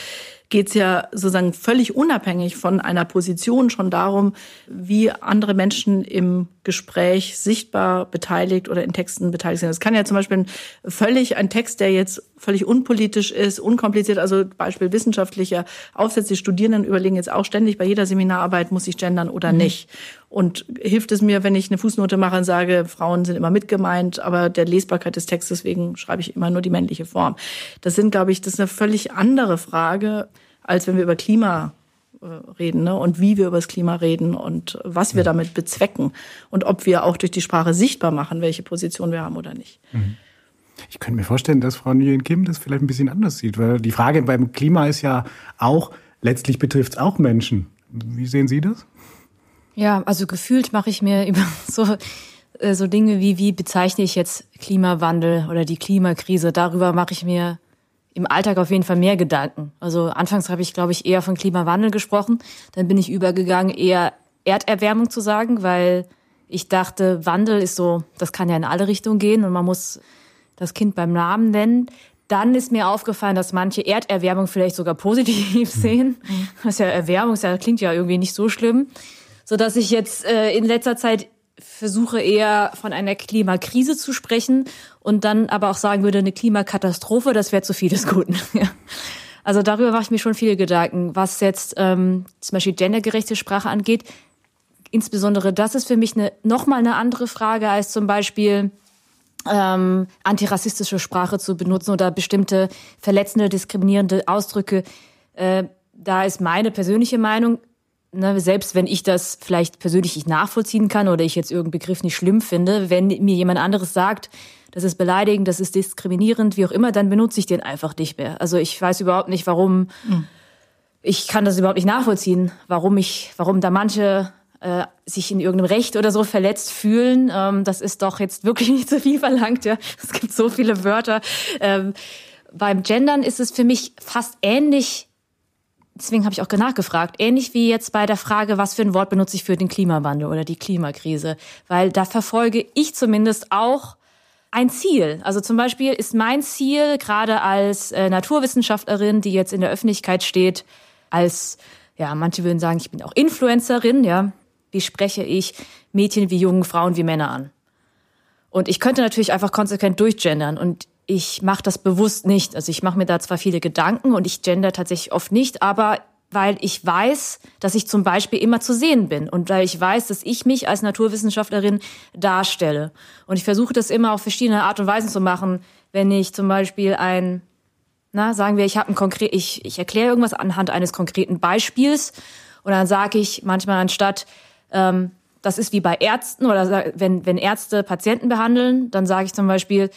geht es ja sozusagen völlig unabhängig von einer Position schon darum, wie andere Menschen im Gespräch sichtbar beteiligt oder in Texten beteiligt sind. Das kann ja zum Beispiel völlig ein Text, der jetzt völlig unpolitisch ist, unkompliziert, also Beispiel wissenschaftlicher Aufsätze. Die Studierenden überlegen jetzt auch ständig bei jeder Seminararbeit, muss ich gendern oder mhm. nicht. Und hilft es mir, wenn ich eine Fußnote mache und sage, Frauen sind immer mitgemeint, aber der Lesbarkeit des Textes wegen schreibe ich immer nur die männliche Form. Das sind, glaube ich, das ist eine völlig andere Frage als wenn wir über Klima äh, reden ne? und wie wir über das Klima reden und was wir damit bezwecken und ob wir auch durch die Sprache sichtbar machen, welche Position wir haben oder nicht. Mhm. Ich könnte mir vorstellen, dass Frau Nguyen Kim das vielleicht ein bisschen anders sieht, weil die Frage beim Klima ist ja auch, letztlich betrifft es auch Menschen. Wie sehen Sie das? Ja, also gefühlt mache ich mir über so, äh, so Dinge wie, wie bezeichne ich jetzt Klimawandel oder die Klimakrise, darüber mache ich mir im Alltag auf jeden Fall mehr Gedanken. Also anfangs habe ich, glaube ich, eher von Klimawandel gesprochen. Dann bin ich übergegangen, eher Erderwärmung zu sagen, weil ich dachte, Wandel ist so, das kann ja in alle Richtungen gehen und man muss das Kind beim Namen nennen. Dann ist mir aufgefallen, dass manche Erderwärmung vielleicht sogar positiv sehen. Das ist ja Erwärmung, das klingt ja irgendwie nicht so schlimm. So dass ich jetzt äh, in letzter Zeit versuche eher von einer Klimakrise zu sprechen und dann aber auch sagen würde, eine Klimakatastrophe, das wäre zu viel des Guten. Also darüber mache ich mir schon viele Gedanken, was jetzt ähm, zum Beispiel gendergerechte Sprache angeht. Insbesondere das ist für mich eine, nochmal eine andere Frage als zum Beispiel ähm, antirassistische Sprache zu benutzen oder bestimmte verletzende, diskriminierende Ausdrücke. Äh, da ist meine persönliche Meinung, ne, selbst wenn ich das vielleicht persönlich nicht nachvollziehen kann oder ich jetzt irgendeinen Begriff nicht schlimm finde, wenn mir jemand anderes sagt, das ist beleidigend, das ist diskriminierend, wie auch immer, dann benutze ich den einfach nicht mehr. Also ich weiß überhaupt nicht, warum, mhm. ich kann das überhaupt nicht nachvollziehen, warum ich, warum da manche äh, sich in irgendeinem Recht oder so verletzt fühlen. Ähm, das ist doch jetzt wirklich nicht so viel verlangt. Ja, es gibt so viele Wörter. Ähm, beim Gendern ist es für mich fast ähnlich deswegen habe ich auch nachgefragt, ähnlich wie jetzt bei der Frage, was für ein Wort benutze ich für den Klimawandel oder die Klimakrise, weil da verfolge ich zumindest auch ein Ziel. Also zum Beispiel ist mein Ziel, gerade als äh, Naturwissenschaftlerin, die jetzt in der Öffentlichkeit steht, als, ja, manche würden sagen, ich bin auch Influencerin, ja, wie spreche ich Mädchen wie jungen Frauen wie Männer an? Und ich könnte natürlich einfach konsequent durchgendern und ich mache das bewusst nicht. Also ich mache mir da zwar viele Gedanken und ich gender tatsächlich oft nicht, aber weil ich weiß, dass ich zum Beispiel immer zu sehen bin und weil ich weiß, dass ich mich als Naturwissenschaftlerin darstelle. Und ich versuche das immer auf verschiedene Art und Weisen zu machen, wenn ich zum Beispiel ein, na, sagen wir, ich habe ein konkret, ich, ich erkläre irgendwas anhand eines konkreten Beispiels und dann sage ich manchmal anstatt, ähm, das ist wie bei Ärzten oder wenn, wenn Ärzte Patienten behandeln, dann sage ich zum Beispiel,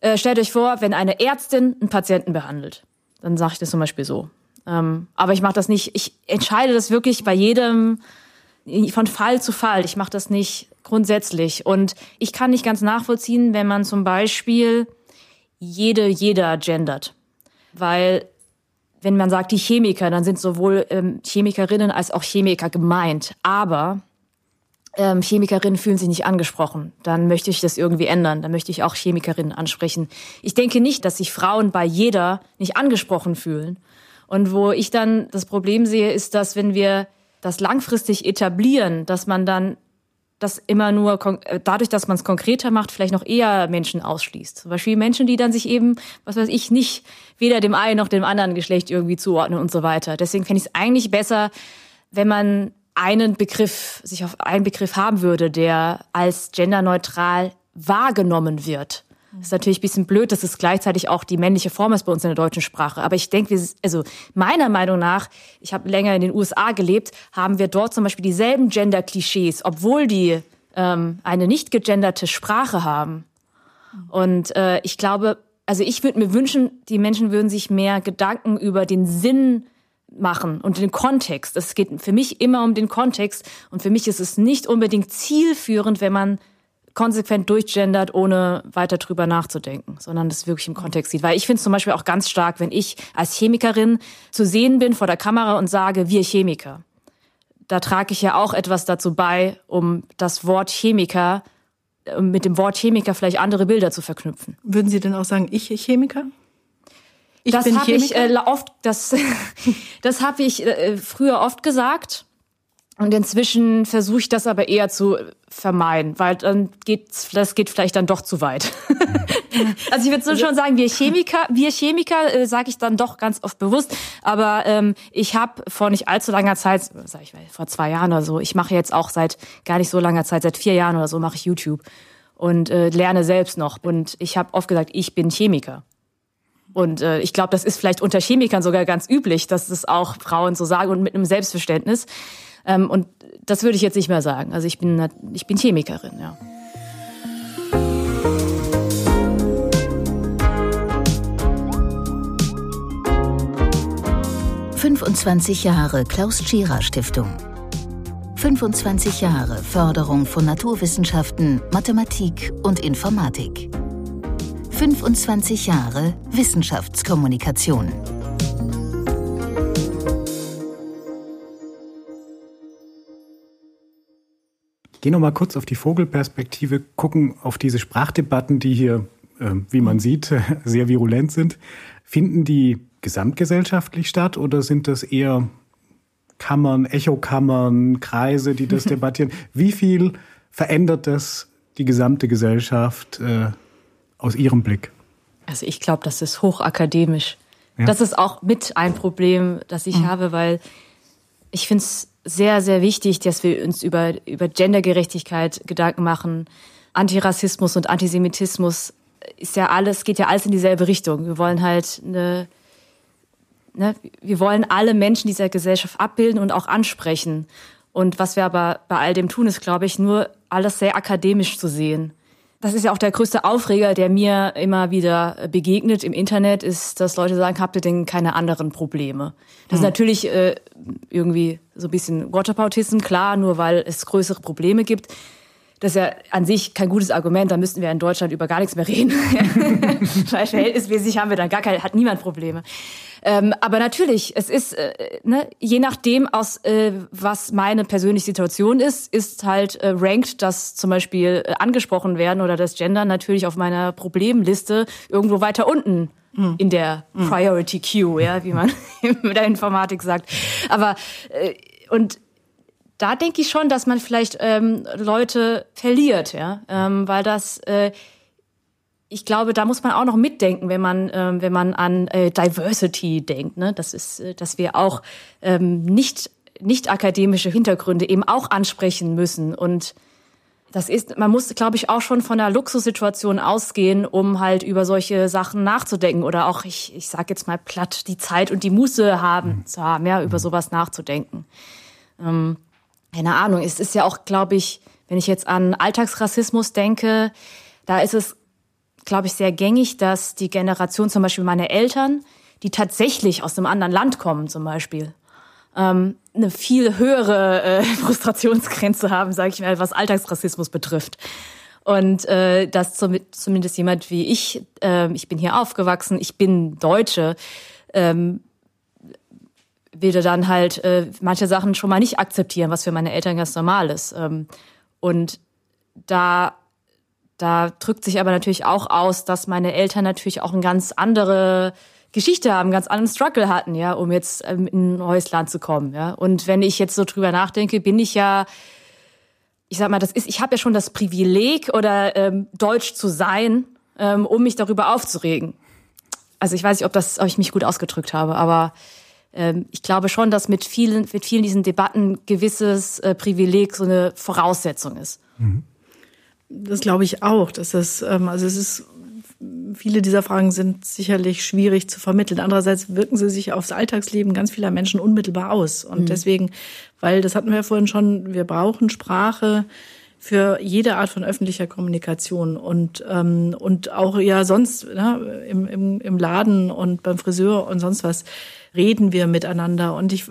äh, stellt euch vor, wenn eine Ärztin einen Patienten behandelt. Dann sage ich das zum Beispiel so. Ähm, aber ich mache das nicht, ich entscheide das wirklich bei jedem von Fall zu Fall. Ich mache das nicht grundsätzlich. Und ich kann nicht ganz nachvollziehen, wenn man zum Beispiel jede, jeder gendert. Weil wenn man sagt die Chemiker, dann sind sowohl ähm, Chemikerinnen als auch Chemiker gemeint. Aber ähm, Chemikerinnen fühlen sich nicht angesprochen. Dann möchte ich das irgendwie ändern. Dann möchte ich auch Chemikerinnen ansprechen. Ich denke nicht, dass sich Frauen bei jeder nicht angesprochen fühlen. Und wo ich dann das Problem sehe, ist, dass wenn wir das langfristig etablieren, dass man dann das immer nur äh, dadurch, dass man es konkreter macht, vielleicht noch eher Menschen ausschließt. Zum Beispiel Menschen, die dann sich eben, was weiß ich, nicht weder dem einen noch dem anderen Geschlecht irgendwie zuordnen und so weiter. Deswegen fände ich es eigentlich besser, wenn man einen Begriff, sich auf einen Begriff haben würde, der als genderneutral wahrgenommen wird. Das ist natürlich ein bisschen blöd, dass es gleichzeitig auch die männliche Form ist bei uns in der deutschen Sprache. Aber ich denke, also meiner Meinung nach, ich habe länger in den USA gelebt, haben wir dort zum Beispiel dieselben Gender-Klischees, obwohl die ähm, eine nicht gegenderte Sprache haben. Und äh, ich glaube, also ich würde mir wünschen, die Menschen würden sich mehr Gedanken über den Sinn machen und den Kontext. Es geht für mich immer um den Kontext und für mich ist es nicht unbedingt zielführend, wenn man konsequent durchgendert, ohne weiter drüber nachzudenken, sondern das wirklich im Kontext sieht. Weil ich finde es zum Beispiel auch ganz stark, wenn ich als Chemikerin zu sehen bin vor der Kamera und sage, wir Chemiker. Da trage ich ja auch etwas dazu bei, um das Wort Chemiker mit dem Wort Chemiker vielleicht andere Bilder zu verknüpfen. Würden Sie denn auch sagen, ich Chemiker? Ich das habe ich äh, oft, das, das habe ich äh, früher oft gesagt. Und inzwischen versuche ich das aber eher zu vermeiden, weil dann geht's, das geht vielleicht dann doch zu weit. also ich würde so schon sagen, wir Chemiker, wir Chemiker äh, sage ich dann doch ganz oft bewusst. Aber ähm, ich habe vor nicht allzu langer Zeit, sag ich mal, vor zwei Jahren oder so, ich mache jetzt auch seit gar nicht so langer Zeit, seit vier Jahren oder so mache ich YouTube und äh, lerne selbst noch. Und ich habe oft gesagt, ich bin Chemiker. Und äh, ich glaube, das ist vielleicht unter Chemikern sogar ganz üblich, dass es auch Frauen so sagen und mit einem Selbstverständnis. Ähm, und das würde ich jetzt nicht mehr sagen. Also ich bin, ich bin Chemikerin, ja. »25 Jahre Klaus Tschira Stiftung«. 25 Jahre Förderung von Naturwissenschaften, Mathematik und Informatik. 25 Jahre Wissenschaftskommunikation. Gehe noch mal kurz auf die Vogelperspektive, gucken auf diese Sprachdebatten, die hier, äh, wie man sieht, sehr virulent sind. Finden die gesamtgesellschaftlich statt oder sind das eher Kammern, Echokammern, Kreise, die das debattieren? Wie viel verändert das die gesamte Gesellschaft äh, aus Ihrem Blick? Also ich glaube, das ist hochakademisch. Ja. Das ist auch mit ein Problem, das ich mhm. habe, weil ich finde es sehr, sehr wichtig, dass wir uns über, über Gendergerechtigkeit Gedanken machen. Antirassismus und Antisemitismus ist ja alles, geht ja alles in dieselbe Richtung. Wir wollen halt eine, ne, wir wollen alle Menschen dieser Gesellschaft abbilden und auch ansprechen. Und was wir aber bei all dem tun, ist, glaube ich, nur alles sehr akademisch zu sehen. Das ist ja auch der größte Aufreger, der mir immer wieder begegnet im Internet, ist, dass Leute sagen, habt ihr denn keine anderen Probleme? Das hm. ist natürlich äh, irgendwie so ein bisschen Waterpautism, klar, nur weil es größere Probleme gibt. Das ist ja an sich kein gutes Argument, da müssten wir in Deutschland über gar nichts mehr reden. Verhältnismäßig haben wir dann gar keine, hat niemand Probleme. Ähm, aber natürlich, es ist, äh, ne, je nachdem, aus äh, was meine persönliche Situation ist, ist halt äh, ranked, dass zum Beispiel äh, angesprochen werden oder das Gender natürlich auf meiner Problemliste irgendwo weiter unten mhm. in der mhm. Priority Queue, ja, wie man mit der Informatik sagt. Aber äh, und da denke ich schon, dass man vielleicht ähm, Leute verliert, ja, ähm, weil das äh, ich glaube, da muss man auch noch mitdenken, wenn man, ähm, wenn man an äh, Diversity denkt. Ne? Das ist, äh, dass wir auch ähm, nicht, nicht akademische Hintergründe eben auch ansprechen müssen. Und das ist, man muss, glaube ich, auch schon von einer Luxussituation ausgehen, um halt über solche Sachen nachzudenken. Oder auch, ich, ich sage jetzt mal platt, die Zeit und die Muße haben, mhm. zu haben, ja, über sowas nachzudenken. Ähm, keine Ahnung, es ist ja auch, glaube ich, wenn ich jetzt an Alltagsrassismus denke, da ist es glaube ich, sehr gängig, dass die Generation, zum Beispiel meine Eltern, die tatsächlich aus einem anderen Land kommen, zum Beispiel, ähm, eine viel höhere äh, Frustrationsgrenze haben, sage ich mal, was Alltagsrassismus betrifft. Und äh, dass zum, zumindest jemand wie ich, äh, ich bin hier aufgewachsen, ich bin Deutsche, ähm, würde dann halt äh, manche Sachen schon mal nicht akzeptieren, was für meine Eltern ganz normal ist. Ähm, und da da drückt sich aber natürlich auch aus, dass meine Eltern natürlich auch eine ganz andere Geschichte haben, einen ganz anderen Struggle hatten, ja, um jetzt ähm, in ein neues Land zu kommen, ja. Und wenn ich jetzt so drüber nachdenke, bin ich ja, ich sag mal, das ist, ich habe ja schon das Privileg oder ähm, deutsch zu sein, ähm, um mich darüber aufzuregen. Also ich weiß nicht, ob das, ob ich mich gut ausgedrückt habe, aber ich glaube schon, dass mit vielen, mit vielen diesen Debatten gewisses äh, Privileg so eine Voraussetzung ist. Mhm. Das glaube ich auch. Dass das, ähm, also es ist, viele dieser Fragen sind sicherlich schwierig zu vermitteln. Andererseits wirken sie sich aufs Alltagsleben ganz vieler Menschen unmittelbar aus. Und mhm. deswegen, weil das hatten wir ja vorhin schon, wir brauchen Sprache für jede Art von öffentlicher Kommunikation und ähm, und auch ja sonst ne, im, im, im Laden und beim Friseur und sonst was reden wir miteinander und ich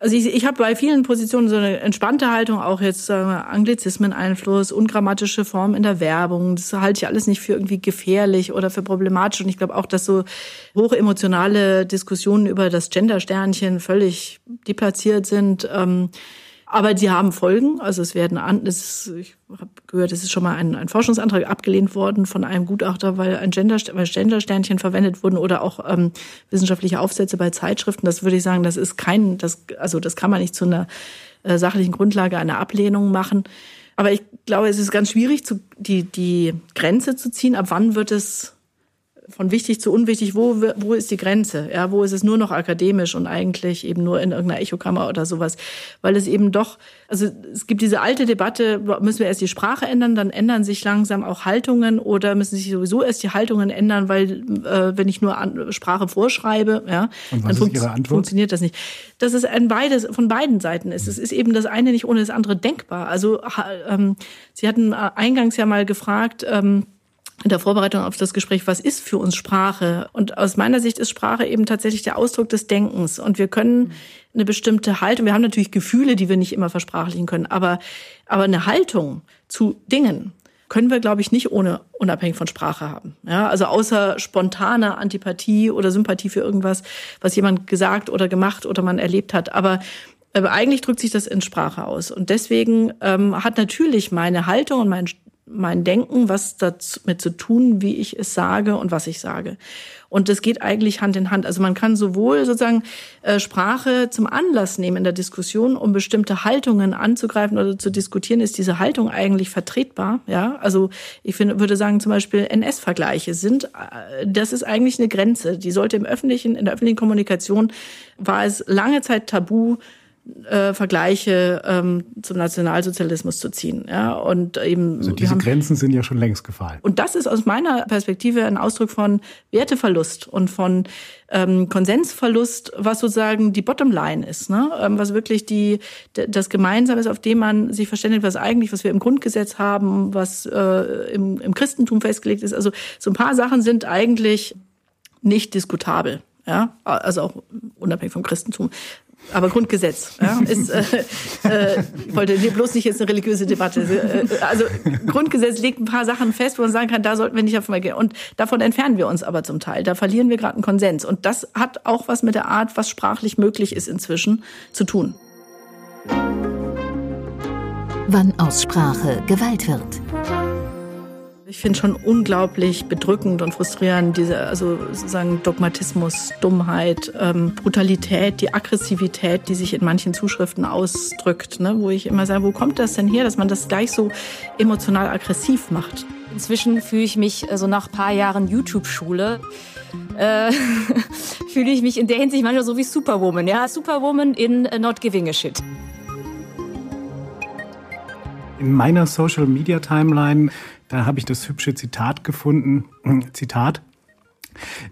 also ich, ich habe bei vielen Positionen so eine entspannte Haltung, auch jetzt sagen wir, Anglizismen-Einfluss, ungrammatische Formen in der Werbung. Das halte ich alles nicht für irgendwie gefährlich oder für problematisch. Und ich glaube auch, dass so hochemotionale Diskussionen über das Gender-Sternchen völlig deplatziert sind. Ähm, aber die haben Folgen. Also es werden an, das ist, ich habe gehört, es ist schon mal ein, ein Forschungsantrag abgelehnt worden von einem Gutachter, weil ein Gender, weil Gendersternchen verwendet wurden oder auch ähm, wissenschaftliche Aufsätze bei Zeitschriften. Das würde ich sagen, das ist kein, das, also das kann man nicht zu einer äh, sachlichen Grundlage einer Ablehnung machen. Aber ich glaube, es ist ganz schwierig, zu, die, die Grenze zu ziehen. Ab wann wird es von wichtig zu unwichtig, wo, wo ist die Grenze? Ja, wo ist es nur noch akademisch und eigentlich eben nur in irgendeiner Echokammer oder sowas? Weil es eben doch, also es gibt diese alte Debatte, müssen wir erst die Sprache ändern, dann ändern sich langsam auch Haltungen oder müssen sich sowieso erst die Haltungen ändern, weil äh, wenn ich nur an, Sprache vorschreibe, ja, dann fun funktioniert das nicht. Das ist ein beides, von beiden Seiten ist. Es ist eben das eine nicht ohne das andere denkbar. Also ähm, Sie hatten äh, eingangs ja mal gefragt, ähm, in der Vorbereitung auf das Gespräch, was ist für uns Sprache? Und aus meiner Sicht ist Sprache eben tatsächlich der Ausdruck des Denkens. Und wir können eine bestimmte Haltung, wir haben natürlich Gefühle, die wir nicht immer versprachlichen können, aber, aber eine Haltung zu Dingen können wir, glaube ich, nicht ohne unabhängig von Sprache haben. Ja, also außer spontaner Antipathie oder Sympathie für irgendwas, was jemand gesagt oder gemacht oder man erlebt hat. Aber Aber eigentlich drückt sich das in Sprache aus. Und deswegen ähm, hat natürlich meine Haltung und mein, mein Denken was damit zu tun, wie ich es sage und was ich sage. Und das geht eigentlich Hand in Hand. Also man kann sowohl sozusagen äh, Sprache zum Anlass nehmen in der Diskussion, um bestimmte Haltungen anzugreifen oder zu diskutieren. Ist diese Haltung eigentlich vertretbar? Ja, also ich finde, würde sagen zum Beispiel NS-Vergleiche sind, äh, das ist eigentlich eine Grenze. Die sollte im öffentlichen, in der öffentlichen Kommunikation war es lange Zeit tabu, äh, Vergleiche ähm, zum Nationalsozialismus zu ziehen. Ja, und eben also diese haben, Grenzen sind ja schon längst gefallen. Und das ist aus meiner Perspektive ein Ausdruck von Werteverlust und von ähm, Konsensverlust, was sozusagen die Bottomline ist, ne? Ähm, was wirklich die das Gemeinsame ist, auf dem man sich verständigt, was eigentlich, was wir im Grundgesetz haben, was äh, im, im Christentum festgelegt ist. Also so ein paar Sachen sind eigentlich nicht diskutabel. Ja, also auch unabhängig vom Christentum aber Grundgesetz ja, ist, äh, äh, ich wollte hier bloß nicht jetzt eine religiöse Debatte. Äh, also Grundgesetz legt ein paar Sachen fest, wo man sagen kann, da sollten wir nicht auf mal gehen. Und davon entfernen wir uns aber zum Teil. Da verlieren wir gerade einen Konsens. Und das hat auch was mit der Art, was sprachlich möglich ist inzwischen, zu tun. Wann Aussprache Gewalt wird. Ich finde schon unglaublich bedrückend und frustrierend diese, also sozusagen Dogmatismus, Dummheit, ähm, Brutalität, die Aggressivität, die sich in manchen Zuschriften ausdrückt, ne? wo ich immer sage, wo kommt das denn her, dass man das gleich so emotional aggressiv macht? Inzwischen fühle ich mich, also nach paar Jahren YouTube-Schule, äh, fühle ich mich in der Hinsicht manchmal so wie Superwoman, ja, Superwoman in uh, Not Giving a Shit. In meiner Social Media Timeline da habe ich das hübsche Zitat gefunden. Zitat.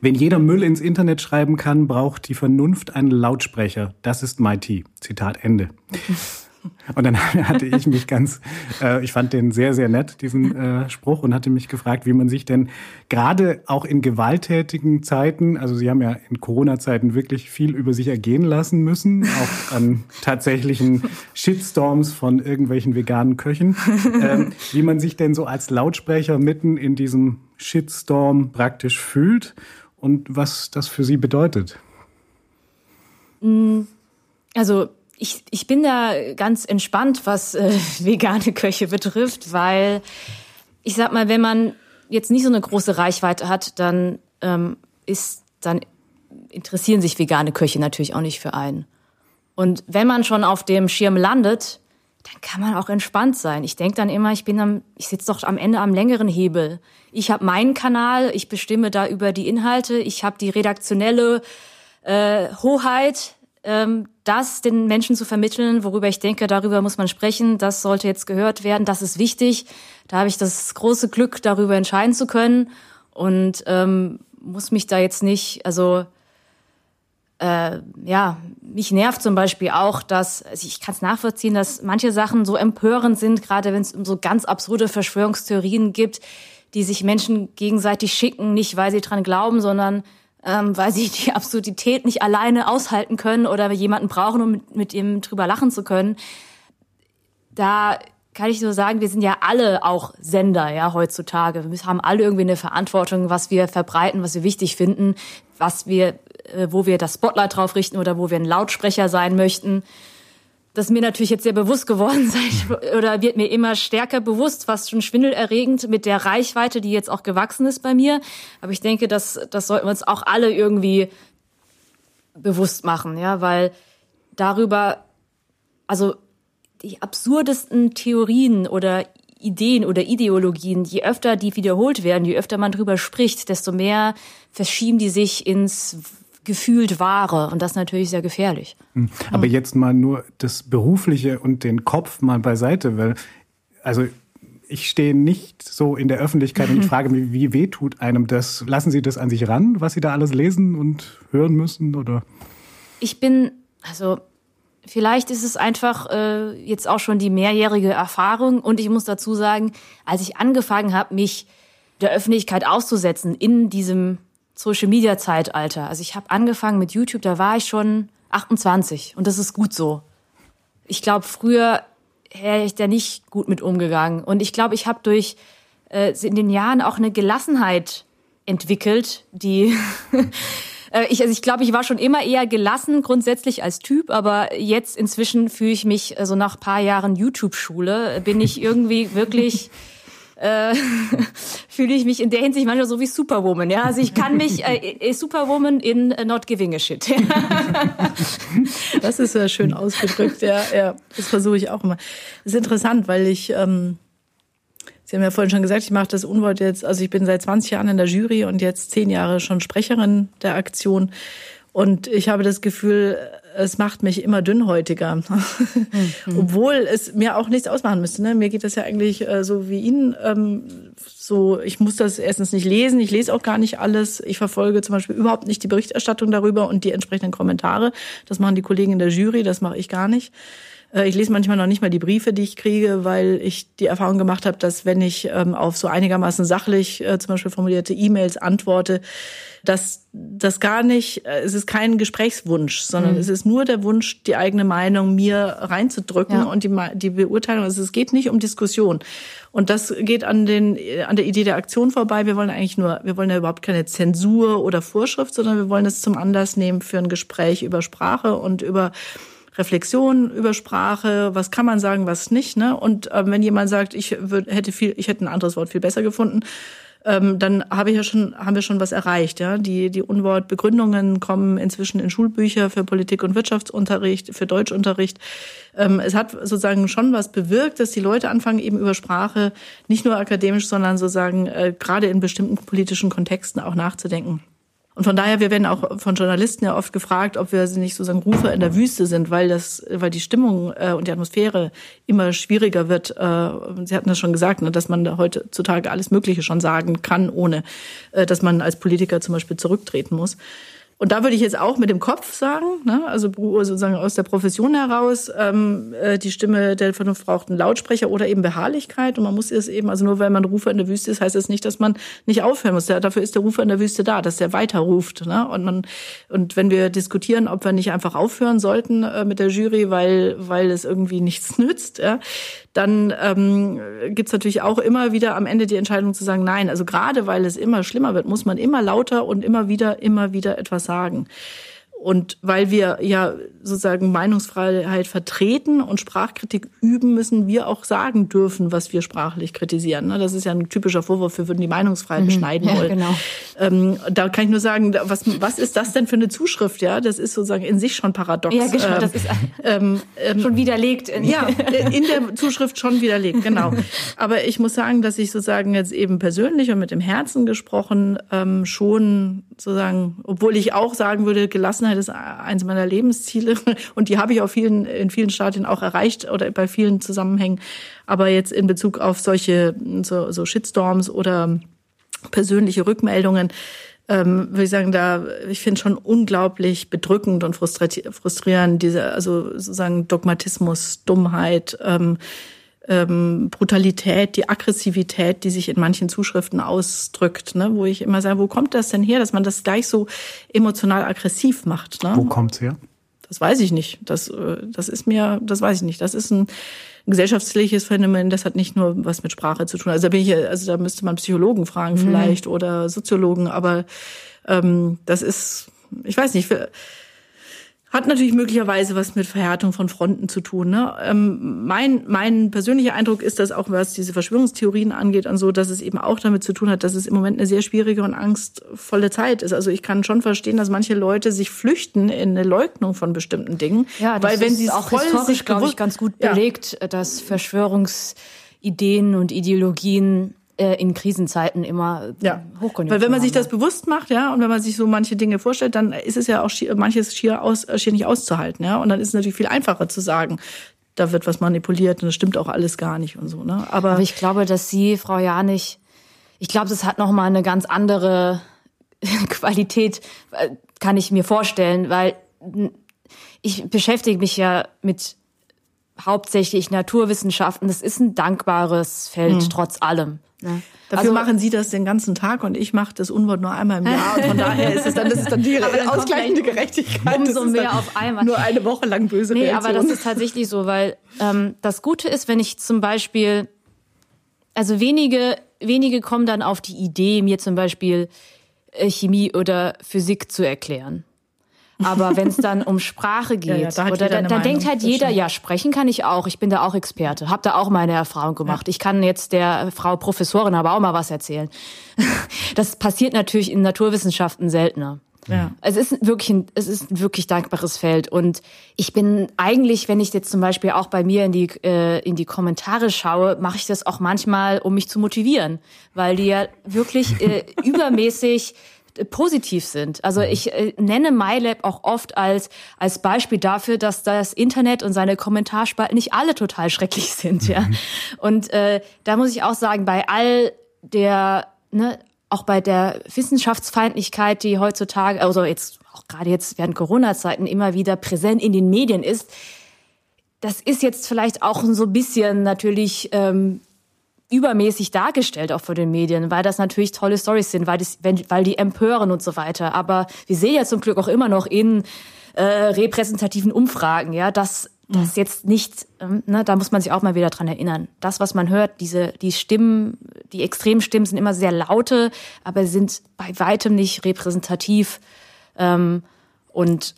Wenn jeder Müll ins Internet schreiben kann, braucht die Vernunft einen Lautsprecher. Das ist MIT. Zitat Ende. Und dann hatte ich mich ganz, äh, ich fand den sehr, sehr nett, diesen äh, Spruch, und hatte mich gefragt, wie man sich denn gerade auch in gewalttätigen Zeiten, also Sie haben ja in Corona-Zeiten wirklich viel über sich ergehen lassen müssen, auch an tatsächlichen Shitstorms von irgendwelchen veganen Köchen, äh, wie man sich denn so als Lautsprecher mitten in diesem Shitstorm praktisch fühlt und was das für Sie bedeutet. Mm, also ich, ich bin da ganz entspannt, was äh, vegane Köche betrifft, weil ich sag mal, wenn man jetzt nicht so eine große Reichweite hat, dann ähm, ist, dann interessieren sich vegane Köche natürlich auch nicht für einen. Und wenn man schon auf dem Schirm landet, dann kann man auch entspannt sein. Ich denke dann immer, ich bin am, ich sitze doch am Ende am längeren Hebel. Ich habe meinen Kanal, ich bestimme da über die Inhalte, ich habe die redaktionelle äh, Hoheit das den Menschen zu vermitteln, worüber ich denke, darüber muss man sprechen, das sollte jetzt gehört werden, das ist wichtig. Da habe ich das große Glück, darüber entscheiden zu können. Und ähm, muss mich da jetzt nicht, also äh, ja, mich nervt zum Beispiel auch, dass also ich kann es nachvollziehen, dass manche Sachen so empörend sind, gerade wenn es um so ganz absurde Verschwörungstheorien gibt, die sich Menschen gegenseitig schicken, nicht weil sie dran glauben, sondern ähm, weil sie die Absurdität nicht alleine aushalten können oder jemanden brauchen, um mit, mit ihm drüber lachen zu können. Da kann ich nur sagen, wir sind ja alle auch Sender, ja, heutzutage. Wir haben alle irgendwie eine Verantwortung, was wir verbreiten, was wir wichtig finden, was wir, äh, wo wir das Spotlight drauf richten oder wo wir ein Lautsprecher sein möchten das ist mir natürlich jetzt sehr bewusst geworden seit, oder wird mir immer stärker bewusst, fast schon schwindelerregend mit der Reichweite, die jetzt auch gewachsen ist bei mir. Aber ich denke, das, das sollten wir uns auch alle irgendwie bewusst machen, ja, weil darüber, also die absurdesten Theorien oder Ideen oder Ideologien, je öfter die wiederholt werden, je öfter man drüber spricht, desto mehr verschieben die sich ins gefühlt Wahre. Und das natürlich sehr gefährlich. Hm. Aber jetzt mal nur das Berufliche und den Kopf mal beiseite, weil, also ich stehe nicht so in der Öffentlichkeit und ich frage mich, wie weh tut einem das? Lassen Sie das an sich ran, was Sie da alles lesen und hören müssen? Oder? Ich bin, also vielleicht ist es einfach äh, jetzt auch schon die mehrjährige Erfahrung und ich muss dazu sagen, als ich angefangen habe, mich der Öffentlichkeit auszusetzen in diesem Social Media Zeitalter. Also ich habe angefangen mit YouTube, da war ich schon 28 und das ist gut so. Ich glaube, früher wäre ich da nicht gut mit umgegangen und ich glaube, ich habe durch äh, in den Jahren auch eine Gelassenheit entwickelt, die Äh, ich, also ich glaube, ich war schon immer eher gelassen grundsätzlich als Typ, aber jetzt inzwischen fühle ich mich, so also nach paar Jahren YouTube-Schule, bin ich irgendwie wirklich äh, fühle ich mich in der Hinsicht manchmal so wie Superwoman. Ja, also ich kann mich äh, Superwoman in uh, Not Giving a Shit. das ist ja schön ausgedrückt. Ja, ja, das versuche ich auch immer. Das ist interessant, weil ich ähm, Sie haben ja vorhin schon gesagt, ich mache das Unwort jetzt, also ich bin seit 20 Jahren in der Jury und jetzt zehn Jahre schon Sprecherin der Aktion. Und ich habe das Gefühl, es macht mich immer dünnhäutiger. Mhm. Obwohl es mir auch nichts ausmachen müsste. Ne? Mir geht das ja eigentlich äh, so wie Ihnen. Ähm, so, ich muss das erstens nicht lesen, ich lese auch gar nicht alles. Ich verfolge zum Beispiel überhaupt nicht die Berichterstattung darüber und die entsprechenden Kommentare. Das machen die Kollegen in der Jury, das mache ich gar nicht. Äh, ich lese manchmal noch nicht mal die Briefe, die ich kriege, weil ich die Erfahrung gemacht habe, dass wenn ich ähm, auf so einigermaßen sachlich äh, zum Beispiel formulierte E-Mails antworte, dass das gar nicht, äh, es ist kein Gesprächswunsch, sondern mhm. es ist nur der Wunsch, die eigene Meinung mir reinzudrücken ja. und die, die Beurteilung. Also es geht nicht um Diskussion. Und das geht an den, an der Idee der Aktion vorbei. Wir wollen eigentlich nur, wir wollen ja überhaupt keine Zensur oder Vorschrift, sondern wir wollen es zum Anlass nehmen für ein Gespräch über Sprache und über Reflexion über Sprache, was kann man sagen, was nicht. Ne? Und äh, wenn jemand sagt, ich würd, hätte viel, ich hätte ein anderes Wort viel besser gefunden, ähm, dann habe ich ja schon, haben wir schon was erreicht. Ja? Die, die Unwortbegründungen kommen inzwischen in Schulbücher für Politik- und Wirtschaftsunterricht, für Deutschunterricht. Ähm, es hat sozusagen schon was bewirkt, dass die Leute anfangen, eben über Sprache nicht nur akademisch, sondern sozusagen äh, gerade in bestimmten politischen Kontexten auch nachzudenken. Und von daher, wir werden auch von Journalisten ja oft gefragt, ob wir nicht sozusagen Rufe in der Wüste sind, weil das, weil die Stimmung äh, und die Atmosphäre immer schwieriger wird. Äh, Sie hatten das schon gesagt, ne, dass man da heutzutage alles Mögliche schon sagen kann, ohne äh, dass man als Politiker zum Beispiel zurücktreten muss. Und da würde ich jetzt auch mit dem Kopf sagen, ne? also sozusagen aus der Profession heraus, ähm, äh, die Stimme der Vernunft braucht einen Lautsprecher oder eben Beharrlichkeit. Und man muss es eben, also nur weil man Rufer in der Wüste ist, heißt das nicht, dass man nicht aufhören muss. dafür ist der Rufer in der Wüste da, dass der weiter ruft. Ne? Und man und wenn wir diskutieren, ob wir nicht einfach aufhören sollten äh, mit der Jury, weil weil es irgendwie nichts nützt, ja, dann ähm, gibt natürlich auch immer wieder am Ende die Entscheidung zu sagen, nein, also gerade weil es immer schlimmer wird, muss man immer lauter und immer wieder, immer wieder etwas sagen. Und weil wir ja sozusagen Meinungsfreiheit vertreten und Sprachkritik üben, müssen wir auch sagen dürfen, was wir sprachlich kritisieren. Ne? Das ist ja ein typischer Vorwurf, wir würden die Meinungsfreiheit mhm. beschneiden wollen. Ja, genau. Ähm, da kann ich nur sagen, was, was ist das denn für eine Zuschrift? Ja, das ist sozusagen in sich schon paradox. Ja, genau, das ist ähm, ähm, schon widerlegt. ja, in der Zuschrift schon widerlegt, genau. Aber ich muss sagen, dass ich sozusagen jetzt eben persönlich und mit dem Herzen gesprochen ähm, schon sozusagen, obwohl ich auch sagen würde, Gelassenheit ist eins meiner Lebensziele und die habe ich auf vielen, in vielen Stadien auch erreicht oder bei vielen Zusammenhängen. Aber jetzt in Bezug auf solche so, so Shitstorms oder persönliche Rückmeldungen, ähm, würde ich sagen, da ich finde schon unglaublich bedrückend und frustrierend diese also sozusagen Dogmatismus, Dummheit, ähm, ähm, Brutalität, die Aggressivität, die sich in manchen Zuschriften ausdrückt, ne? wo ich immer sage, wo kommt das denn her, dass man das gleich so emotional aggressiv macht? Ne? Wo kommt's her? Das weiß ich nicht. Das, äh, das ist mir, das weiß ich nicht. Das ist ein gesellschaftliches Phänomen. Das hat nicht nur was mit Sprache zu tun. Also da bin ich, also da müsste man Psychologen fragen mhm. vielleicht oder Soziologen. Aber ähm, das ist, ich weiß nicht. Hat natürlich möglicherweise was mit Verhärtung von Fronten zu tun. Ne? Ähm, mein, mein persönlicher Eindruck ist, dass auch was diese Verschwörungstheorien angeht und so, dass es eben auch damit zu tun hat, dass es im Moment eine sehr schwierige und angstvolle Zeit ist. Also ich kann schon verstehen, dass manche Leute sich flüchten in eine Leugnung von bestimmten Dingen. Ja, das weil wenn sie auch historisch, glaube ich, ganz gut belegt, ja. dass Verschwörungsideen und Ideologien in Krisenzeiten immer ja. Hochkonjunktur. Weil wenn man sich das bewusst macht, ja, und wenn man sich so manche Dinge vorstellt, dann ist es ja auch schier, manches schier, aus, äh, schier nicht auszuhalten, ja. Und dann ist es natürlich viel einfacher zu sagen, da wird was manipuliert und das stimmt auch alles gar nicht und so, ne. Aber, Aber ich glaube, dass Sie, Frau Janich, ich glaube, das hat noch mal eine ganz andere Qualität, äh, kann ich mir vorstellen, weil ich beschäftige mich ja mit hauptsächlich Naturwissenschaften. Das ist ein dankbares Feld, hm. trotz allem. Ne? Dafür also, machen Sie das den ganzen Tag und ich mache das Unwort nur einmal im Jahr. Und von daher ist es dann, das ist dann die dann ausgleichende Gerechtigkeit. Umso mehr auf einmal. Nur eine Woche lang böse Nee, Reaktion. aber das ist tatsächlich so, weil ähm, das Gute ist, wenn ich zum Beispiel, also wenige, wenige kommen dann auf die Idee, mir zum Beispiel äh, Chemie oder Physik zu erklären. Aber wenn es dann um Sprache geht, ja, da oder da, dann denkt halt jeder, ja, sprechen kann ich auch, ich bin da auch Experte, habe da auch meine Erfahrung gemacht. Ja. Ich kann jetzt der Frau Professorin aber auch mal was erzählen. Das passiert natürlich in Naturwissenschaften seltener. Ja. Es ist wirklich ein, es ist ein wirklich dankbares Feld und ich bin eigentlich, wenn ich jetzt zum Beispiel auch bei mir in die äh, in die Kommentare schaue, mache ich das auch manchmal, um mich zu motivieren, weil die ja wirklich äh, übermäßig positiv sind. Also mhm. ich äh, nenne MyLab auch oft als, als Beispiel dafür, dass das Internet und seine Kommentarspalten nicht alle total schrecklich sind. Ja? Mhm. Und äh, da muss ich auch sagen, bei all der, ne, auch bei der Wissenschaftsfeindlichkeit, die heutzutage, also jetzt auch gerade jetzt während Corona-Zeiten immer wieder präsent in den Medien ist, das ist jetzt vielleicht auch so ein bisschen natürlich ähm, übermäßig dargestellt, auch vor den Medien, weil das natürlich tolle Stories sind, weil, das, wenn, weil die empören und so weiter. Aber wir sehen ja zum Glück auch immer noch in äh, repräsentativen Umfragen, ja, dass das jetzt nicht, ähm, ne, da muss man sich auch mal wieder dran erinnern. Das, was man hört, diese, die Stimmen, die extremen Stimmen sind immer sehr laute, aber sind bei weitem nicht repräsentativ. Ähm, und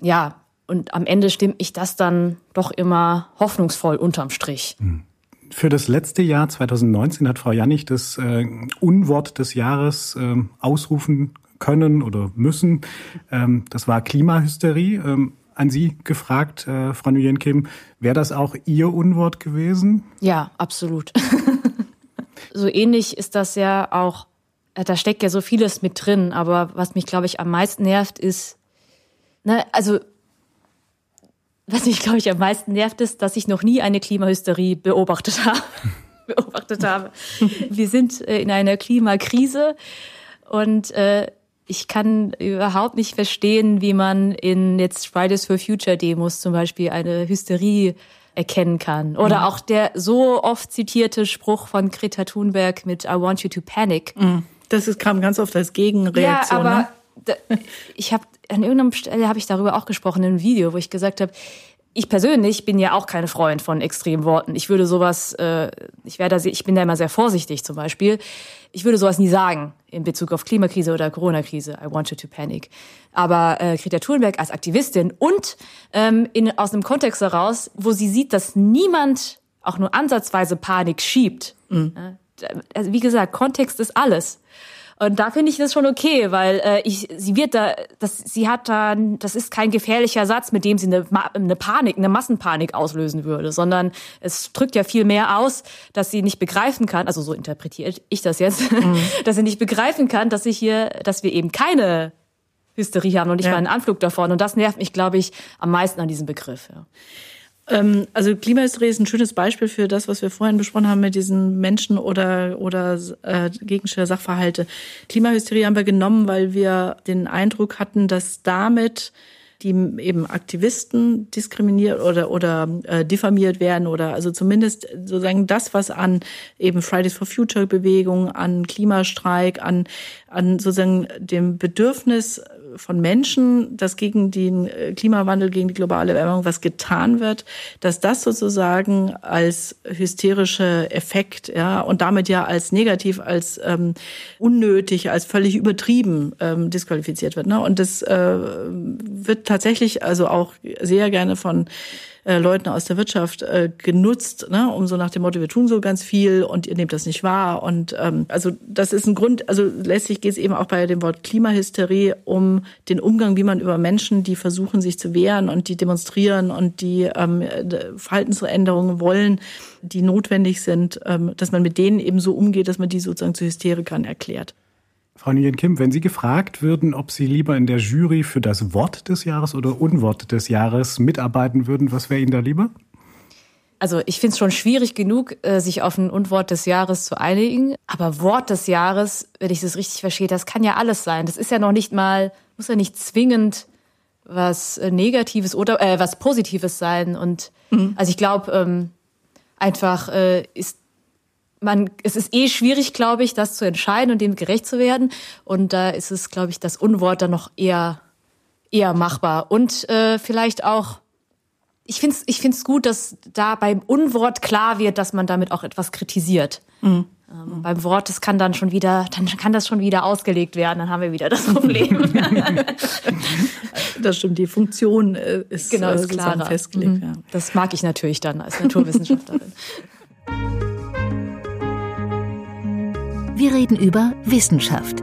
ja, und am Ende stimmt ich das dann doch immer hoffnungsvoll unterm Strich. Mhm. Für das letzte Jahr 2019 hat Frau Jannig das äh, Unwort des Jahres äh, ausrufen können oder müssen. Ähm, das war Klimahysterie. Ähm, an Sie gefragt, äh, Frau Nguyen Kim, wäre das auch Ihr Unwort gewesen? Ja, absolut. so ähnlich ist das ja auch, äh, da steckt ja so vieles mit drin, aber was mich, glaube ich, am meisten nervt, ist, ne, also was mich, glaube ich, am meisten nervt, ist, dass ich noch nie eine Klimahysterie beobachtet habe. beobachtet habe. Wir sind äh, in einer Klimakrise und äh, ich kann überhaupt nicht verstehen, wie man in jetzt Fridays for Future Demos zum Beispiel eine Hysterie erkennen kann. Oder mhm. auch der so oft zitierte Spruch von Greta Thunberg mit I want you to panic. Mhm. Das ist, kam ganz oft als Gegenreaktion. Ja, aber ne? Da, ich habe an irgendeiner Stelle habe ich darüber auch gesprochen in einem Video, wo ich gesagt habe, ich persönlich bin ja auch kein Freund von extremen Worten. Ich würde sowas, äh, ich werde, ich bin da immer sehr vorsichtig zum Beispiel. Ich würde sowas nie sagen in Bezug auf Klimakrise oder Corona-Krise. I want you to panic. Aber äh, Greta Thunberg als Aktivistin und ähm, in, aus einem Kontext heraus, wo sie sieht, dass niemand auch nur ansatzweise Panik schiebt. Mhm. Also wie gesagt, Kontext ist alles. Und da finde ich das schon okay, weil äh, ich, sie wird da, das, sie hat da, das ist kein gefährlicher Satz, mit dem sie eine, eine Panik, eine Massenpanik auslösen würde, sondern es drückt ja viel mehr aus, dass sie nicht begreifen kann, also so interpretiere ich das jetzt, mhm. dass sie nicht begreifen kann, dass ich hier, dass wir eben keine Hysterie haben und nicht ja. mal einen Anflug davon. Und das nervt mich, glaube ich, am meisten an diesem Begriff. Ja. Ähm, also Klimahysterie ist ein schönes Beispiel für das, was wir vorhin besprochen haben mit diesen Menschen oder, oder äh, Gegenstände, Sachverhalte. Klimahysterie haben wir genommen, weil wir den Eindruck hatten, dass damit die eben Aktivisten diskriminiert oder oder äh, diffamiert werden oder also zumindest sozusagen das, was an eben Fridays for Future Bewegung, an Klimastreik, an an sozusagen dem Bedürfnis von Menschen, dass gegen den äh, Klimawandel, gegen die globale Erwärmung was getan wird, dass das sozusagen als hysterische Effekt, ja, und damit ja als negativ, als ähm, unnötig, als völlig übertrieben ähm, disqualifiziert wird. Ne? Und das äh, wird tatsächlich also auch sehr gerne von äh, Leuten aus der Wirtschaft äh, genutzt, ne, um so nach dem Motto, wir tun so ganz viel und ihr nehmt das nicht wahr. Und ähm, also das ist ein Grund, also letztlich geht es eben auch bei dem Wort Klimahysterie um den Umgang, wie man über Menschen, die versuchen, sich zu wehren und die demonstrieren und die ähm, Verhaltensveränderungen wollen, die notwendig sind, ähm, dass man mit denen eben so umgeht, dass man die sozusagen zu Hysterikern erklärt. Frau Nguyen Kim, wenn Sie gefragt würden, ob Sie lieber in der Jury für das Wort des Jahres oder Unwort des Jahres mitarbeiten würden, was wäre Ihnen da lieber? Also ich finde es schon schwierig genug, äh, sich auf ein Unwort des Jahres zu einigen. Aber Wort des Jahres, wenn ich das richtig verstehe, das kann ja alles sein. Das ist ja noch nicht mal, muss ja nicht zwingend was äh, Negatives oder äh, was Positives sein. Und mhm. also ich glaube, ähm, einfach äh, ist man, es ist eh schwierig, glaube ich, das zu entscheiden und dem gerecht zu werden. Und da ist es, glaube ich, das Unwort dann noch eher, eher machbar. Und äh, vielleicht auch, ich finde es ich find's gut, dass da beim Unwort klar wird, dass man damit auch etwas kritisiert. Mhm. Ähm, mhm. Beim Wort, das kann dann schon wieder, dann kann das schon wieder ausgelegt werden, dann haben wir wieder das Problem. das stimmt, die Funktion äh, ist, genau, ist klarer. festgelegt. Mhm. Ja. Das mag ich natürlich dann als Naturwissenschaftlerin. Wir reden über Wissenschaft.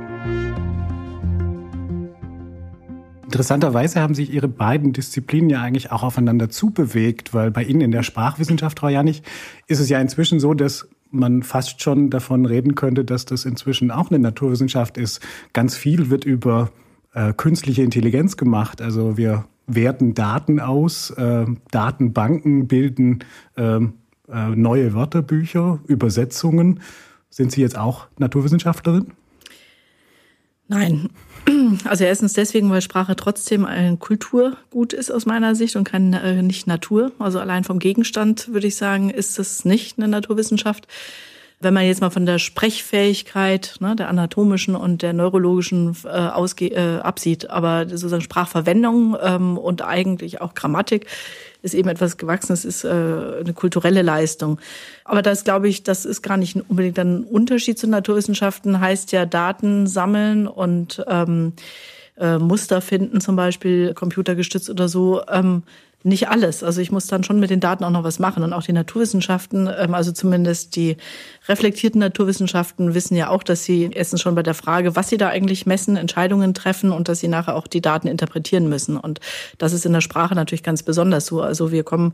Interessanterweise haben sich Ihre beiden Disziplinen ja eigentlich auch aufeinander zubewegt, weil bei Ihnen in der Sprachwissenschaft, Frau Janich, ist es ja inzwischen so, dass man fast schon davon reden könnte, dass das inzwischen auch eine Naturwissenschaft ist. Ganz viel wird über äh, künstliche Intelligenz gemacht. Also wir werten Daten aus, äh, Datenbanken bilden äh, äh, neue Wörterbücher, Übersetzungen. Sind Sie jetzt auch Naturwissenschaftlerin? Nein. Also erstens deswegen, weil Sprache trotzdem ein Kulturgut ist aus meiner Sicht und kein, äh, nicht Natur. Also allein vom Gegenstand würde ich sagen, ist es nicht eine Naturwissenschaft. Wenn man jetzt mal von der Sprechfähigkeit, ne, der anatomischen und der neurologischen äh, ausge äh, absieht, aber sozusagen Sprachverwendung ähm, und eigentlich auch Grammatik ist eben etwas Gewachsenes, ist äh, eine kulturelle Leistung. Aber das glaube ich, das ist gar nicht unbedingt ein Unterschied zu Naturwissenschaften, heißt ja Daten sammeln und ähm, äh, Muster finden, zum Beispiel computergestützt oder so. Ähm, nicht alles. Also ich muss dann schon mit den Daten auch noch was machen. Und auch die Naturwissenschaften, ähm, also zumindest die reflektierten Naturwissenschaften, wissen ja auch, dass sie erstens schon bei der Frage, was sie da eigentlich messen, Entscheidungen treffen und dass sie nachher auch die Daten interpretieren müssen. Und das ist in der Sprache natürlich ganz besonders so. Also wir kommen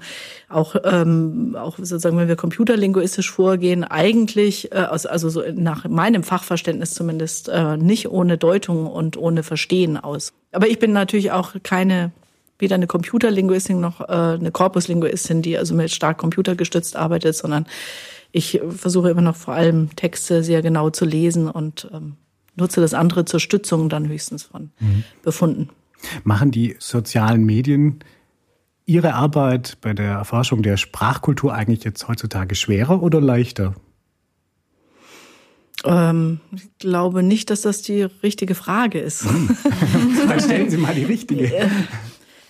auch, ähm, auch sozusagen, wenn wir computerlinguistisch vorgehen, eigentlich, äh, also so nach meinem Fachverständnis zumindest, äh, nicht ohne Deutung und ohne Verstehen aus. Aber ich bin natürlich auch keine weder eine Computerlinguistin noch äh, eine Korpuslinguistin, die also mit stark computergestützt arbeitet, sondern ich versuche immer noch vor allem Texte sehr genau zu lesen und ähm, nutze das andere zur Stützung dann höchstens von mhm. Befunden. Machen die sozialen Medien Ihre Arbeit bei der Erforschung der Sprachkultur eigentlich jetzt heutzutage schwerer oder leichter? Ähm, ich glaube nicht, dass das die richtige Frage ist. Hm. Dann stellen Sie mal die richtige.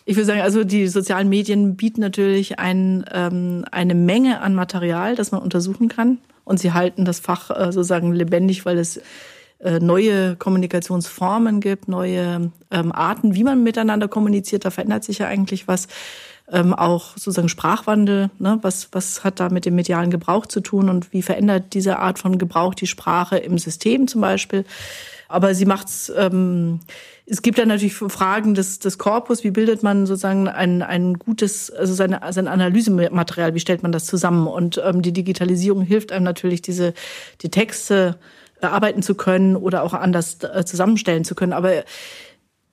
Ich würde sagen, also die sozialen Medien bieten natürlich ein, ähm, eine Menge an Material, das man untersuchen kann. Und sie halten das Fach äh, sozusagen lebendig, weil es äh, neue Kommunikationsformen gibt, neue ähm, Arten, wie man miteinander kommuniziert. Da verändert sich ja eigentlich was. Ähm, auch sozusagen Sprachwandel, ne? was, was hat da mit dem medialen Gebrauch zu tun und wie verändert diese Art von Gebrauch die Sprache im System zum Beispiel. Aber sie macht's ähm, es gibt dann natürlich Fragen des, des Korpus, wie bildet man sozusagen ein, ein gutes, also seine, sein Analysematerial, wie stellt man das zusammen? Und ähm, die Digitalisierung hilft einem natürlich, diese die Texte bearbeiten zu können oder auch anders äh, zusammenstellen zu können. Aber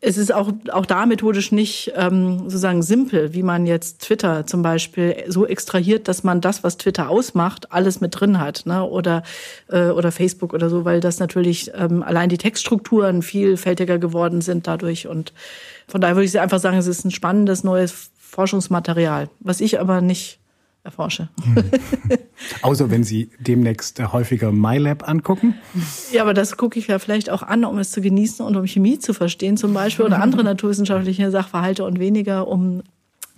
es ist auch, auch da methodisch nicht ähm, sozusagen simpel, wie man jetzt Twitter zum Beispiel so extrahiert, dass man das, was Twitter ausmacht, alles mit drin hat, ne? oder, äh, oder Facebook oder so, weil das natürlich ähm, allein die Textstrukturen vielfältiger geworden sind dadurch. Und von daher würde ich einfach sagen, es ist ein spannendes neues Forschungsmaterial, was ich aber nicht erforsche. Hm. Außer wenn Sie demnächst häufiger MyLab angucken. Ja, aber das gucke ich ja vielleicht auch an, um es zu genießen und um Chemie zu verstehen zum Beispiel oder andere naturwissenschaftliche Sachverhalte und weniger um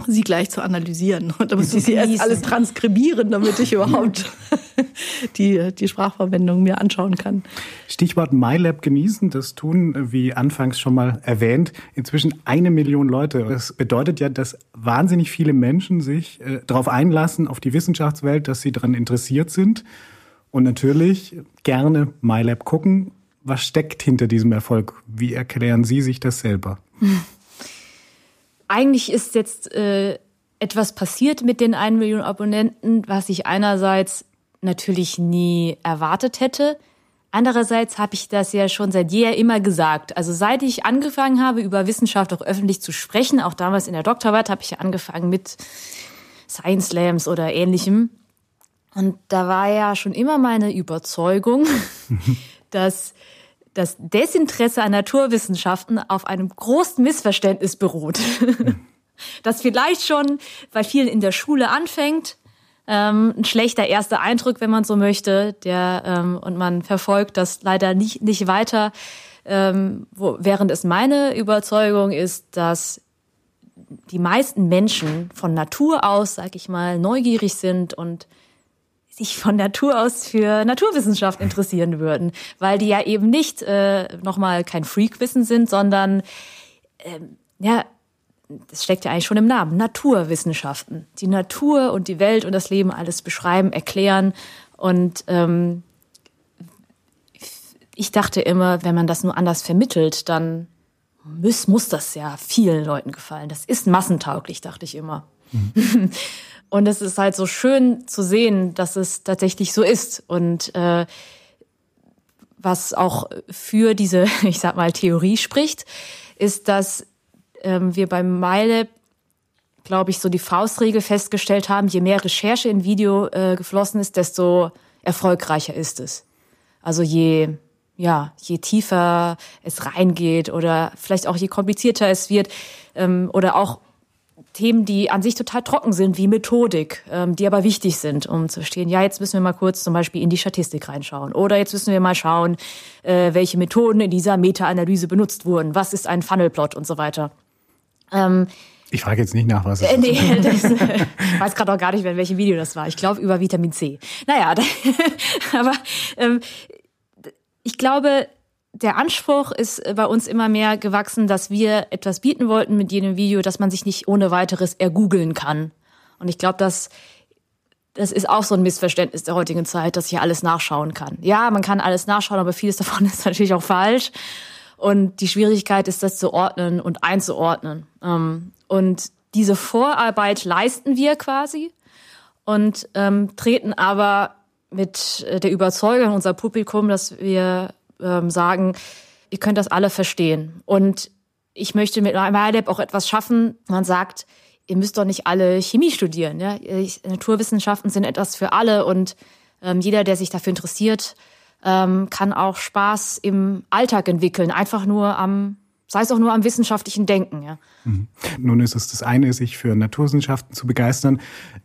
sie gleich zu analysieren. Und da muss ich sie erst alles transkribieren, damit ich überhaupt die, die Sprachverwendung mir anschauen kann. Stichwort MyLab genießen, das tun, wie anfangs schon mal erwähnt, inzwischen eine Million Leute. Das bedeutet ja, dass wahnsinnig viele Menschen sich äh, darauf einlassen, auf die Wissenschaftswelt, dass sie daran interessiert sind und natürlich gerne MyLab gucken. Was steckt hinter diesem Erfolg? Wie erklären Sie sich das selber? Eigentlich ist jetzt äh, etwas passiert mit den 1 Million Abonnenten, was ich einerseits natürlich nie erwartet hätte. Andererseits habe ich das ja schon seit jeher immer gesagt. Also seit ich angefangen habe, über Wissenschaft auch öffentlich zu sprechen, auch damals in der Doktorarbeit, habe ich ja angefangen mit Science Slams oder ähnlichem. Und da war ja schon immer meine Überzeugung, dass das Desinteresse an Naturwissenschaften auf einem großen Missverständnis beruht. das vielleicht schon bei vielen in der Schule anfängt. Ähm, ein schlechter erster Eindruck, wenn man so möchte, der ähm, und man verfolgt das leider nicht nicht weiter. Ähm, wo, während es meine Überzeugung ist, dass die meisten Menschen von Natur aus, sag ich mal, neugierig sind und sich von Natur aus für Naturwissenschaft interessieren würden, weil die ja eben nicht äh, nochmal kein Freakwissen sind, sondern ähm, ja, das steckt ja eigentlich schon im Namen, Naturwissenschaften. Die Natur und die Welt und das Leben alles beschreiben, erklären. Und ähm, ich dachte immer, wenn man das nur anders vermittelt, dann muss, muss das ja vielen Leuten gefallen. Das ist massentauglich, dachte ich immer. Mhm. und es ist halt so schön zu sehen, dass es tatsächlich so ist. Und äh, was auch für diese, ich sag mal, Theorie spricht, ist, dass ähm, wir beim Meile, glaube ich, so die Faustregel festgestellt haben, je mehr Recherche in Video äh, geflossen ist, desto erfolgreicher ist es. Also je, ja, je tiefer es reingeht oder vielleicht auch je komplizierter es wird ähm, oder auch Themen, die an sich total trocken sind, wie Methodik, ähm, die aber wichtig sind, um zu verstehen, ja, jetzt müssen wir mal kurz zum Beispiel in die Statistik reinschauen. Oder jetzt müssen wir mal schauen, äh, welche Methoden in dieser Meta-Analyse benutzt wurden. Was ist ein Funnelplot und so weiter. Ähm, ich frage jetzt nicht nach, was es äh, nee, das, ich weiß gerade auch gar nicht mehr, in welchem Video das war. Ich glaube über Vitamin C. Naja, aber ähm, ich glaube, der Anspruch ist bei uns immer mehr gewachsen, dass wir etwas bieten wollten mit jedem Video, dass man sich nicht ohne weiteres ergoogeln kann. Und ich glaube, dass das ist auch so ein Missverständnis der heutigen Zeit, dass ich alles nachschauen kann. Ja, man kann alles nachschauen, aber vieles davon ist natürlich auch falsch. Und die Schwierigkeit ist, das zu ordnen und einzuordnen. Ähm, und diese Vorarbeit leisten wir quasi und ähm, treten aber mit äh, der Überzeugung unser Publikum, dass wir ähm, sagen, ihr könnt das alle verstehen. Und ich möchte mit MyLab auch etwas schaffen. Man sagt, ihr müsst doch nicht alle Chemie studieren. Ja? Naturwissenschaften sind etwas für alle und ähm, jeder, der sich dafür interessiert, ähm, kann auch Spaß im Alltag entwickeln, einfach nur am sei es auch nur am wissenschaftlichen Denken. Ja. Mhm. Nun ist es das eine, sich für Naturwissenschaften zu begeistern.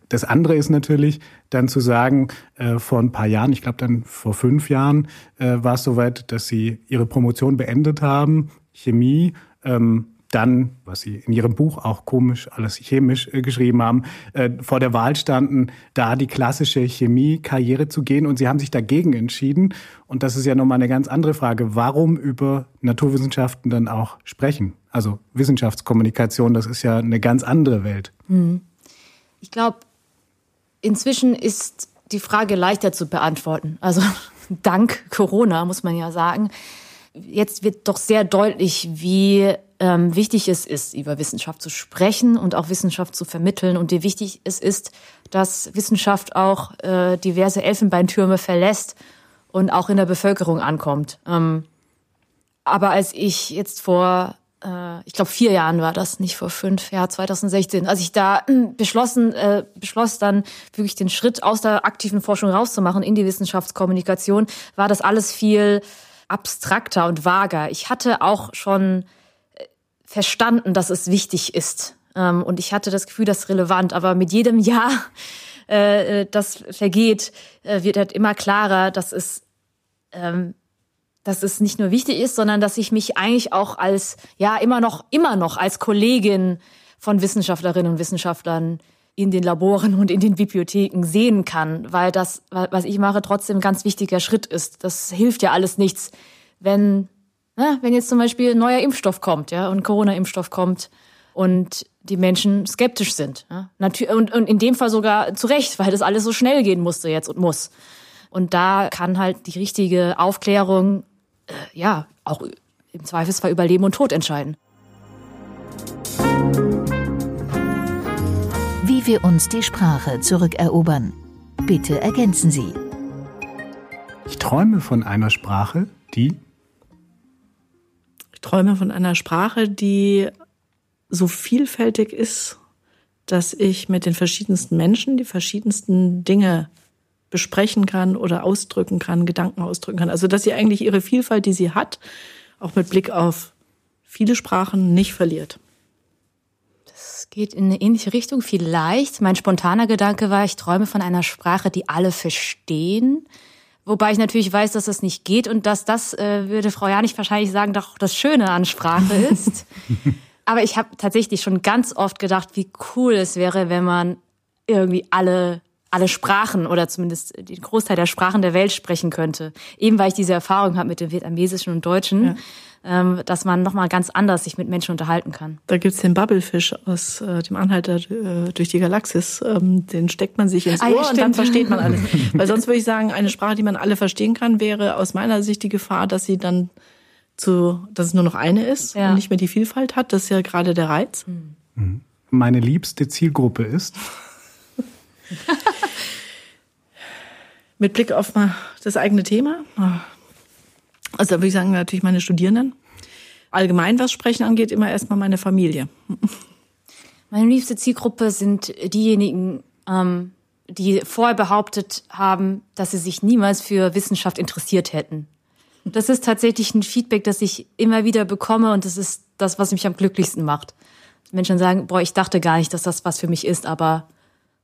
Das andere ist natürlich dann zu sagen, äh, vor ein paar Jahren, ich glaube dann vor fünf Jahren, äh, war es soweit, dass Sie Ihre Promotion beendet haben, Chemie. Ähm, dann, was Sie in Ihrem Buch auch komisch alles chemisch äh, geschrieben haben, äh, vor der Wahl standen, da die klassische Chemie-Karriere zu gehen und Sie haben sich dagegen entschieden. Und das ist ja nochmal eine ganz andere Frage. Warum über Naturwissenschaften dann auch sprechen? Also Wissenschaftskommunikation, das ist ja eine ganz andere Welt. Hm. Ich glaube, inzwischen ist die Frage leichter zu beantworten. Also dank Corona, muss man ja sagen. Jetzt wird doch sehr deutlich, wie ähm, wichtig es ist, über Wissenschaft zu sprechen und auch Wissenschaft zu vermitteln und wie wichtig es ist, dass Wissenschaft auch äh, diverse Elfenbeintürme verlässt und auch in der Bevölkerung ankommt. Ähm, aber als ich jetzt vor, äh, ich glaube vier Jahren war das, nicht vor fünf, ja 2016, als ich da äh, beschlossen, äh, beschloss dann wirklich den Schritt aus der aktiven Forschung rauszumachen in die Wissenschaftskommunikation, war das alles viel abstrakter und vager. Ich hatte auch schon verstanden, dass es wichtig ist. Ähm, und ich hatte das Gefühl, das ist relevant. Aber mit jedem Jahr, äh, äh, das vergeht, äh, wird halt immer klarer, dass es, ähm, dass es nicht nur wichtig ist, sondern dass ich mich eigentlich auch als, ja, immer noch, immer noch als Kollegin von Wissenschaftlerinnen und Wissenschaftlern in den Laboren und in den Bibliotheken sehen kann, weil das, was ich mache, trotzdem ein ganz wichtiger Schritt ist. Das hilft ja alles nichts, wenn Ne? Wenn jetzt zum Beispiel ein neuer Impfstoff kommt, ja, und Corona-Impfstoff kommt und die Menschen skeptisch sind. Ja? Und, und in dem Fall sogar zu Recht, weil das alles so schnell gehen musste jetzt und muss. Und da kann halt die richtige Aufklärung, äh, ja, auch im Zweifelsfall über Leben und Tod entscheiden. Wie wir uns die Sprache zurückerobern. Bitte ergänzen Sie. Ich träume von einer Sprache, die träume von einer Sprache, die so vielfältig ist, dass ich mit den verschiedensten Menschen die verschiedensten Dinge besprechen kann oder ausdrücken kann, Gedanken ausdrücken kann. Also dass sie eigentlich ihre Vielfalt, die sie hat, auch mit Blick auf viele Sprachen nicht verliert. Das geht in eine ähnliche Richtung vielleicht. Mein spontaner Gedanke war, ich träume von einer Sprache, die alle verstehen, Wobei ich natürlich weiß, dass das nicht geht und dass das, äh, würde Frau Janich wahrscheinlich sagen, doch das Schöne an Sprache ist. Aber ich habe tatsächlich schon ganz oft gedacht, wie cool es wäre, wenn man irgendwie alle alle Sprachen oder zumindest den Großteil der Sprachen der Welt sprechen könnte. Eben weil ich diese Erfahrung habe mit dem Vietnamesischen und Deutschen. Ja ähm, dass man nochmal ganz anders sich mit Menschen unterhalten kann. Da gibt's den Bubblefish aus äh, dem Anhalter äh, durch die Galaxis. Ähm, den steckt man sich ins ah, Ohr ja, und dann versteht man alles. Weil sonst würde ich sagen, eine Sprache, die man alle verstehen kann, wäre aus meiner Sicht die Gefahr, dass sie dann zu, dass es nur noch eine ist ja. und nicht mehr die Vielfalt hat. Das ist ja gerade der Reiz. Mhm. Meine liebste Zielgruppe ist. Mit Blick auf das eigene Thema. Also da würde ich sagen, natürlich meine Studierenden. Allgemein, was Sprechen angeht, immer erstmal meine Familie. Meine liebste Zielgruppe sind diejenigen, ähm, die vorher behauptet haben, dass sie sich niemals für Wissenschaft interessiert hätten. Das ist tatsächlich ein Feedback, das ich immer wieder bekomme und das ist das, was mich am glücklichsten macht. Menschen sagen, boah, ich dachte gar nicht, dass das was für mich ist, aber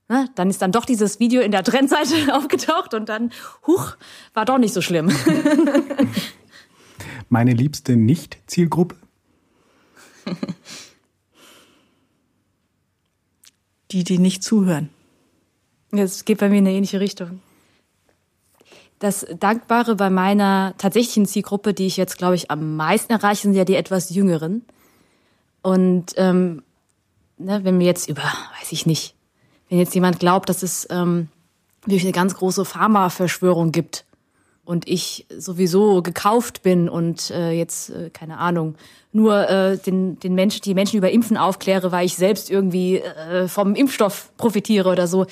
ne, dann ist dann doch dieses Video in der Trendseite aufgetaucht und dann, huch, war doch nicht so schlimm. Meine liebste Nicht-Zielgruppe? Die, die nicht zuhören. Es geht bei mir in eine ähnliche Richtung. Das Dankbare bei meiner tatsächlichen Zielgruppe, die ich jetzt, glaube ich, am meisten erreiche, sind ja die etwas Jüngeren. Und ähm, ne, wenn mir jetzt über, weiß ich nicht, wenn jetzt jemand glaubt, dass es ähm, wirklich eine ganz große Pharma-Verschwörung gibt und ich sowieso gekauft bin und äh, jetzt, äh, keine Ahnung, nur äh, den, den Menschen, die Menschen über Impfen aufkläre, weil ich selbst irgendwie äh, vom Impfstoff profitiere oder so,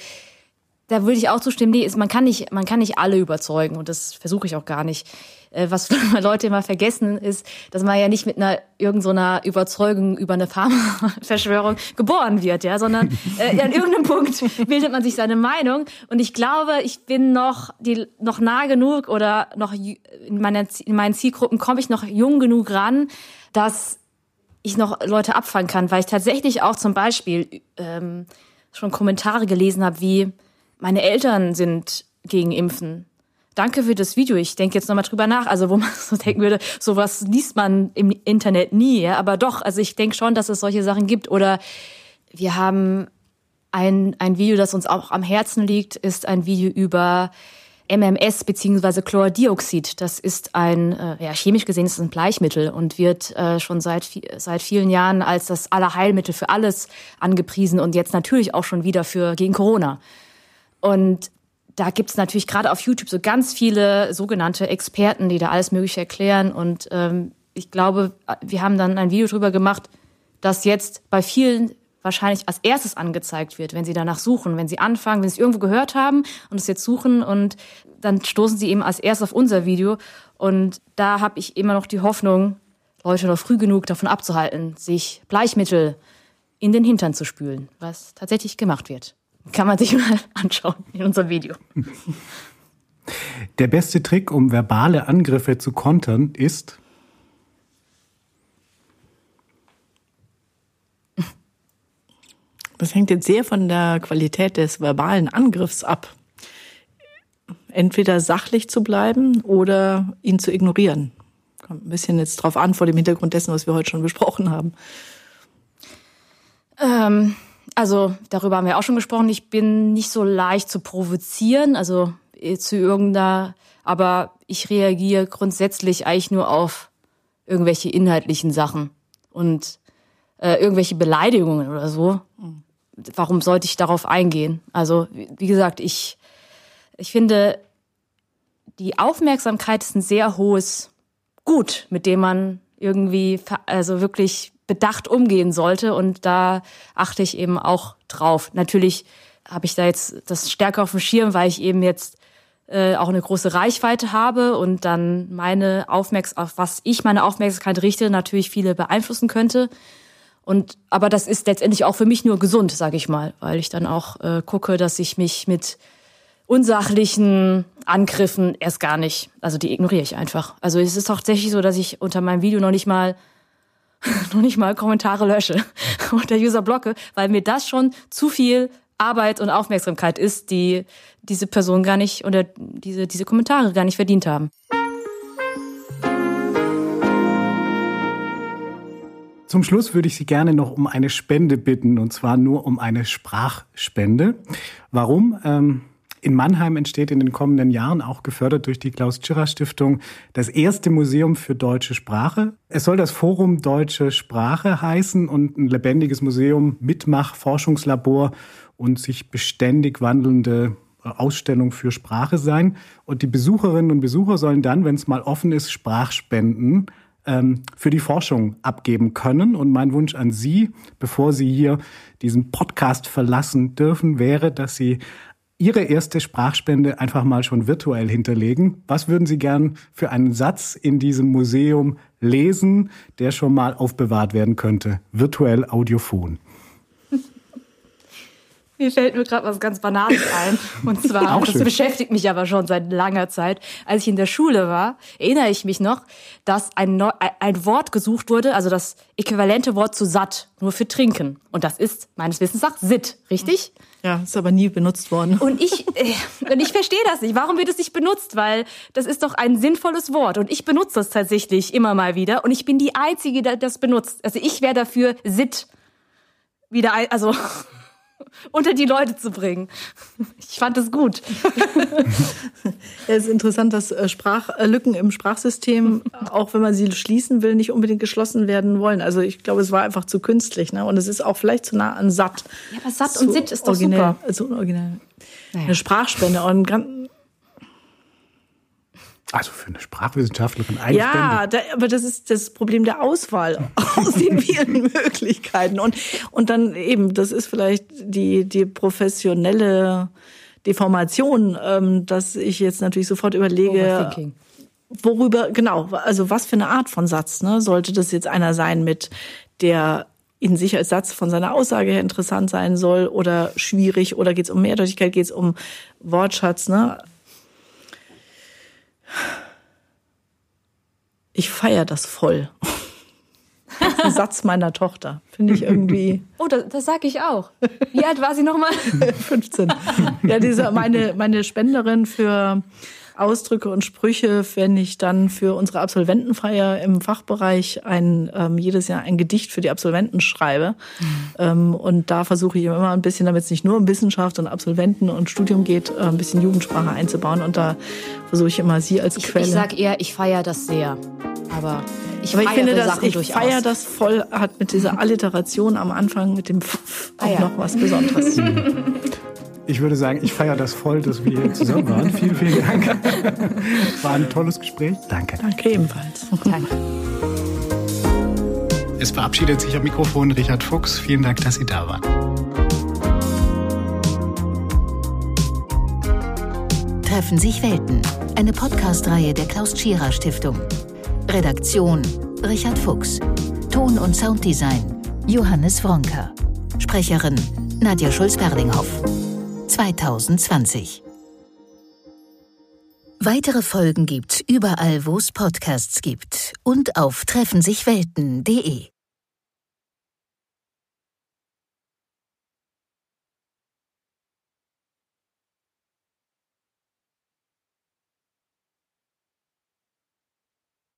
da würde ich auch zustimmen, nee, ist, man kann nicht, man kann nicht alle überzeugen. Und das versuche ich auch gar nicht. Äh, was Leute immer vergessen ist, dass man ja nicht mit einer irgendeiner so Überzeugung über eine Pharma-Verschwörung geboren wird, ja, sondern äh, an irgendeinem Punkt bildet man sich seine Meinung. Und ich glaube, ich bin noch die noch nah genug oder noch in, meiner, in meinen Zielgruppen komme ich noch jung genug ran, dass ich noch Leute abfangen kann, weil ich tatsächlich auch zum Beispiel ähm, schon Kommentare gelesen habe wie meine Eltern sind gegen Impfen. Danke für das Video. Ich denke jetzt nochmal drüber nach. Also, wo man so denken würde, sowas liest man im Internet nie, ja. Aber doch, also ich denke schon, dass es solche Sachen gibt. Oder wir haben ein, ein Video, das uns auch am Herzen liegt, ist ein Video über MMS beziehungsweise Chlordioxid. Das ist ein, äh, ja, chemisch gesehen ist es ein Bleichmittel und wird äh, schon seit, seit vielen Jahren als das Allerheilmittel für alles angepriesen und jetzt natürlich auch schon wieder für gegen Corona. Und da gibt es natürlich gerade auf YouTube so ganz viele sogenannte Experten, die da alles Mögliche erklären. Und ähm, ich glaube, wir haben dann ein Video drüber gemacht, das jetzt bei vielen wahrscheinlich als erstes angezeigt wird, wenn sie danach suchen, wenn sie anfangen, wenn sie es irgendwo gehört haben und es jetzt suchen und dann stoßen sie eben als erstes auf unser Video. Und da habe ich immer noch die Hoffnung, Leute noch früh genug davon abzuhalten, sich Bleichmittel in den Hintern zu spülen, was tatsächlich gemacht wird. Kann man sich mal anschauen in unserem Video. Der beste Trick, um verbale Angriffe zu kontern, ist. Das hängt jetzt sehr von der Qualität des verbalen Angriffs ab. Entweder sachlich zu bleiben oder ihn zu ignorieren. Kommt ein bisschen jetzt drauf an, vor dem Hintergrund dessen, was wir heute schon besprochen haben. Ähm, also darüber haben wir auch schon gesprochen. Ich bin nicht so leicht zu provozieren, also äh, zu irgendeiner, aber ich reagiere grundsätzlich eigentlich nur auf irgendwelche inhaltlichen Sachen und äh, irgendwelche Beleidigungen oder so. Warum sollte ich darauf eingehen? Also wie gesagt, ich ich finde die Aufmerksamkeit ist ein sehr hohes Gut, mit dem man irgendwie also wirklich bedacht umgehen sollte. Und da achte ich eben auch drauf. Natürlich habe ich da jetzt das stärker auf dem Schirm, weil ich eben jetzt äh, auch eine große Reichweite habe und dann meine Aufmerksamkeit, auf was ich meine Aufmerksamkeit richte, natürlich viele beeinflussen könnte. Und aber das ist letztendlich auch für mich nur gesund, sage ich mal, weil ich dann auch äh, gucke, dass ich mich mit unsachlichen Angriffen erst gar nicht, also die ignoriere ich einfach. Also es ist tatsächlich so, dass ich unter meinem Video noch nicht mal noch nicht mal Kommentare lösche und der User blocke, weil mir das schon zu viel Arbeit und Aufmerksamkeit ist, die diese Person gar nicht oder diese, diese Kommentare gar nicht verdient haben. Zum Schluss würde ich Sie gerne noch um eine Spende bitten, und zwar nur um eine Sprachspende. Warum? Ähm, in Mannheim entsteht in den kommenden Jahren, auch gefördert durch die Klaus-Tschirrer-Stiftung, das erste Museum für deutsche Sprache. Es soll das Forum Deutsche Sprache heißen und ein lebendiges Museum, Mitmach, Forschungslabor und sich beständig wandelnde Ausstellung für Sprache sein. Und die Besucherinnen und Besucher sollen dann, wenn es mal offen ist, Sprachspenden ähm, für die Forschung abgeben können. Und mein Wunsch an Sie, bevor Sie hier diesen Podcast verlassen dürfen, wäre, dass Sie Ihre erste Sprachspende einfach mal schon virtuell hinterlegen. Was würden Sie gern für einen Satz in diesem Museum lesen, der schon mal aufbewahrt werden könnte? Virtuell audiophon. Mir fällt mir gerade was ganz Banales ein. Und zwar, das beschäftigt mich aber schon seit langer Zeit. Als ich in der Schule war, erinnere ich mich noch, dass ein, Neu ein Wort gesucht wurde, also das äquivalente Wort zu satt, nur für trinken. Und das ist meines Wissens nach sit, richtig? Ja, ist aber nie benutzt worden. Und ich, äh, und ich verstehe das nicht. Warum wird es nicht benutzt? Weil das ist doch ein sinnvolles Wort. Und ich benutze das tatsächlich immer mal wieder. Und ich bin die Einzige, die das benutzt. Also ich wäre dafür sit wieder, ein, also unter die Leute zu bringen. Ich fand es gut. ja, es ist interessant, dass äh, Sprachlücken im Sprachsystem, auch wenn man sie schließen will, nicht unbedingt geschlossen werden wollen. Also ich glaube, es war einfach zu künstlich. Ne? Und es ist auch vielleicht zu nah an satt. Ja, aber satt und Sitt ist doch originell, super. So originell. Naja. Eine Sprachspende. Und also für eine Sprachwissenschaftlerin eigentlich. Ja, da, aber das ist das Problem der Auswahl aus den vielen Möglichkeiten. Und, und dann eben, das ist vielleicht die, die professionelle Deformation, ähm, dass ich jetzt natürlich sofort überlege, worüber, genau, also was für eine Art von Satz, ne? Sollte das jetzt einer sein mit, der in sich als Satz von seiner Aussage her interessant sein soll oder schwierig oder geht es um Mehrdeutigkeit, geht es um Wortschatz, ne? Ich feiere das voll. Das ist ein Satz meiner Tochter. Finde ich irgendwie. Oh, das, das sage ich auch. Wie alt war sie nochmal? 15. Ja, diese, meine, meine Spenderin für Ausdrücke und Sprüche, wenn ich dann für unsere Absolventenfeier im Fachbereich ein, ähm, jedes Jahr ein Gedicht für die Absolventen schreibe. Mhm. Ähm, und da versuche ich immer ein bisschen, damit es nicht nur um Wissenschaft und Absolventen und Studium geht, äh, ein bisschen Jugendsprache einzubauen. Und da versuche ich immer sie als ich, Quelle. Ich sage eher, ich feiere das sehr. Aber ich, Aber ich finde, dass ich feiere das voll, hat mit dieser Alliteration am Anfang, mit dem Pf auch ah, ja. noch was Besonderes. Ich würde sagen, ich feiere das voll, dass wir hier zusammen waren. vielen, vielen Dank. War ein tolles Gespräch. Danke. Danke ebenfalls. Danke. Es verabschiedet sich am Mikrofon Richard Fuchs. Vielen Dank, dass Sie da waren. Treffen sich Welten. Eine Podcast-Reihe der Klaus Tschira Stiftung. Redaktion Richard Fuchs. Ton- und Sounddesign Johannes Wronker. Sprecherin Nadja Schulz-Berlinghoff. 2020. Weitere Folgen gibt's überall, wo es Podcasts gibt und auf treffensichwelten.de.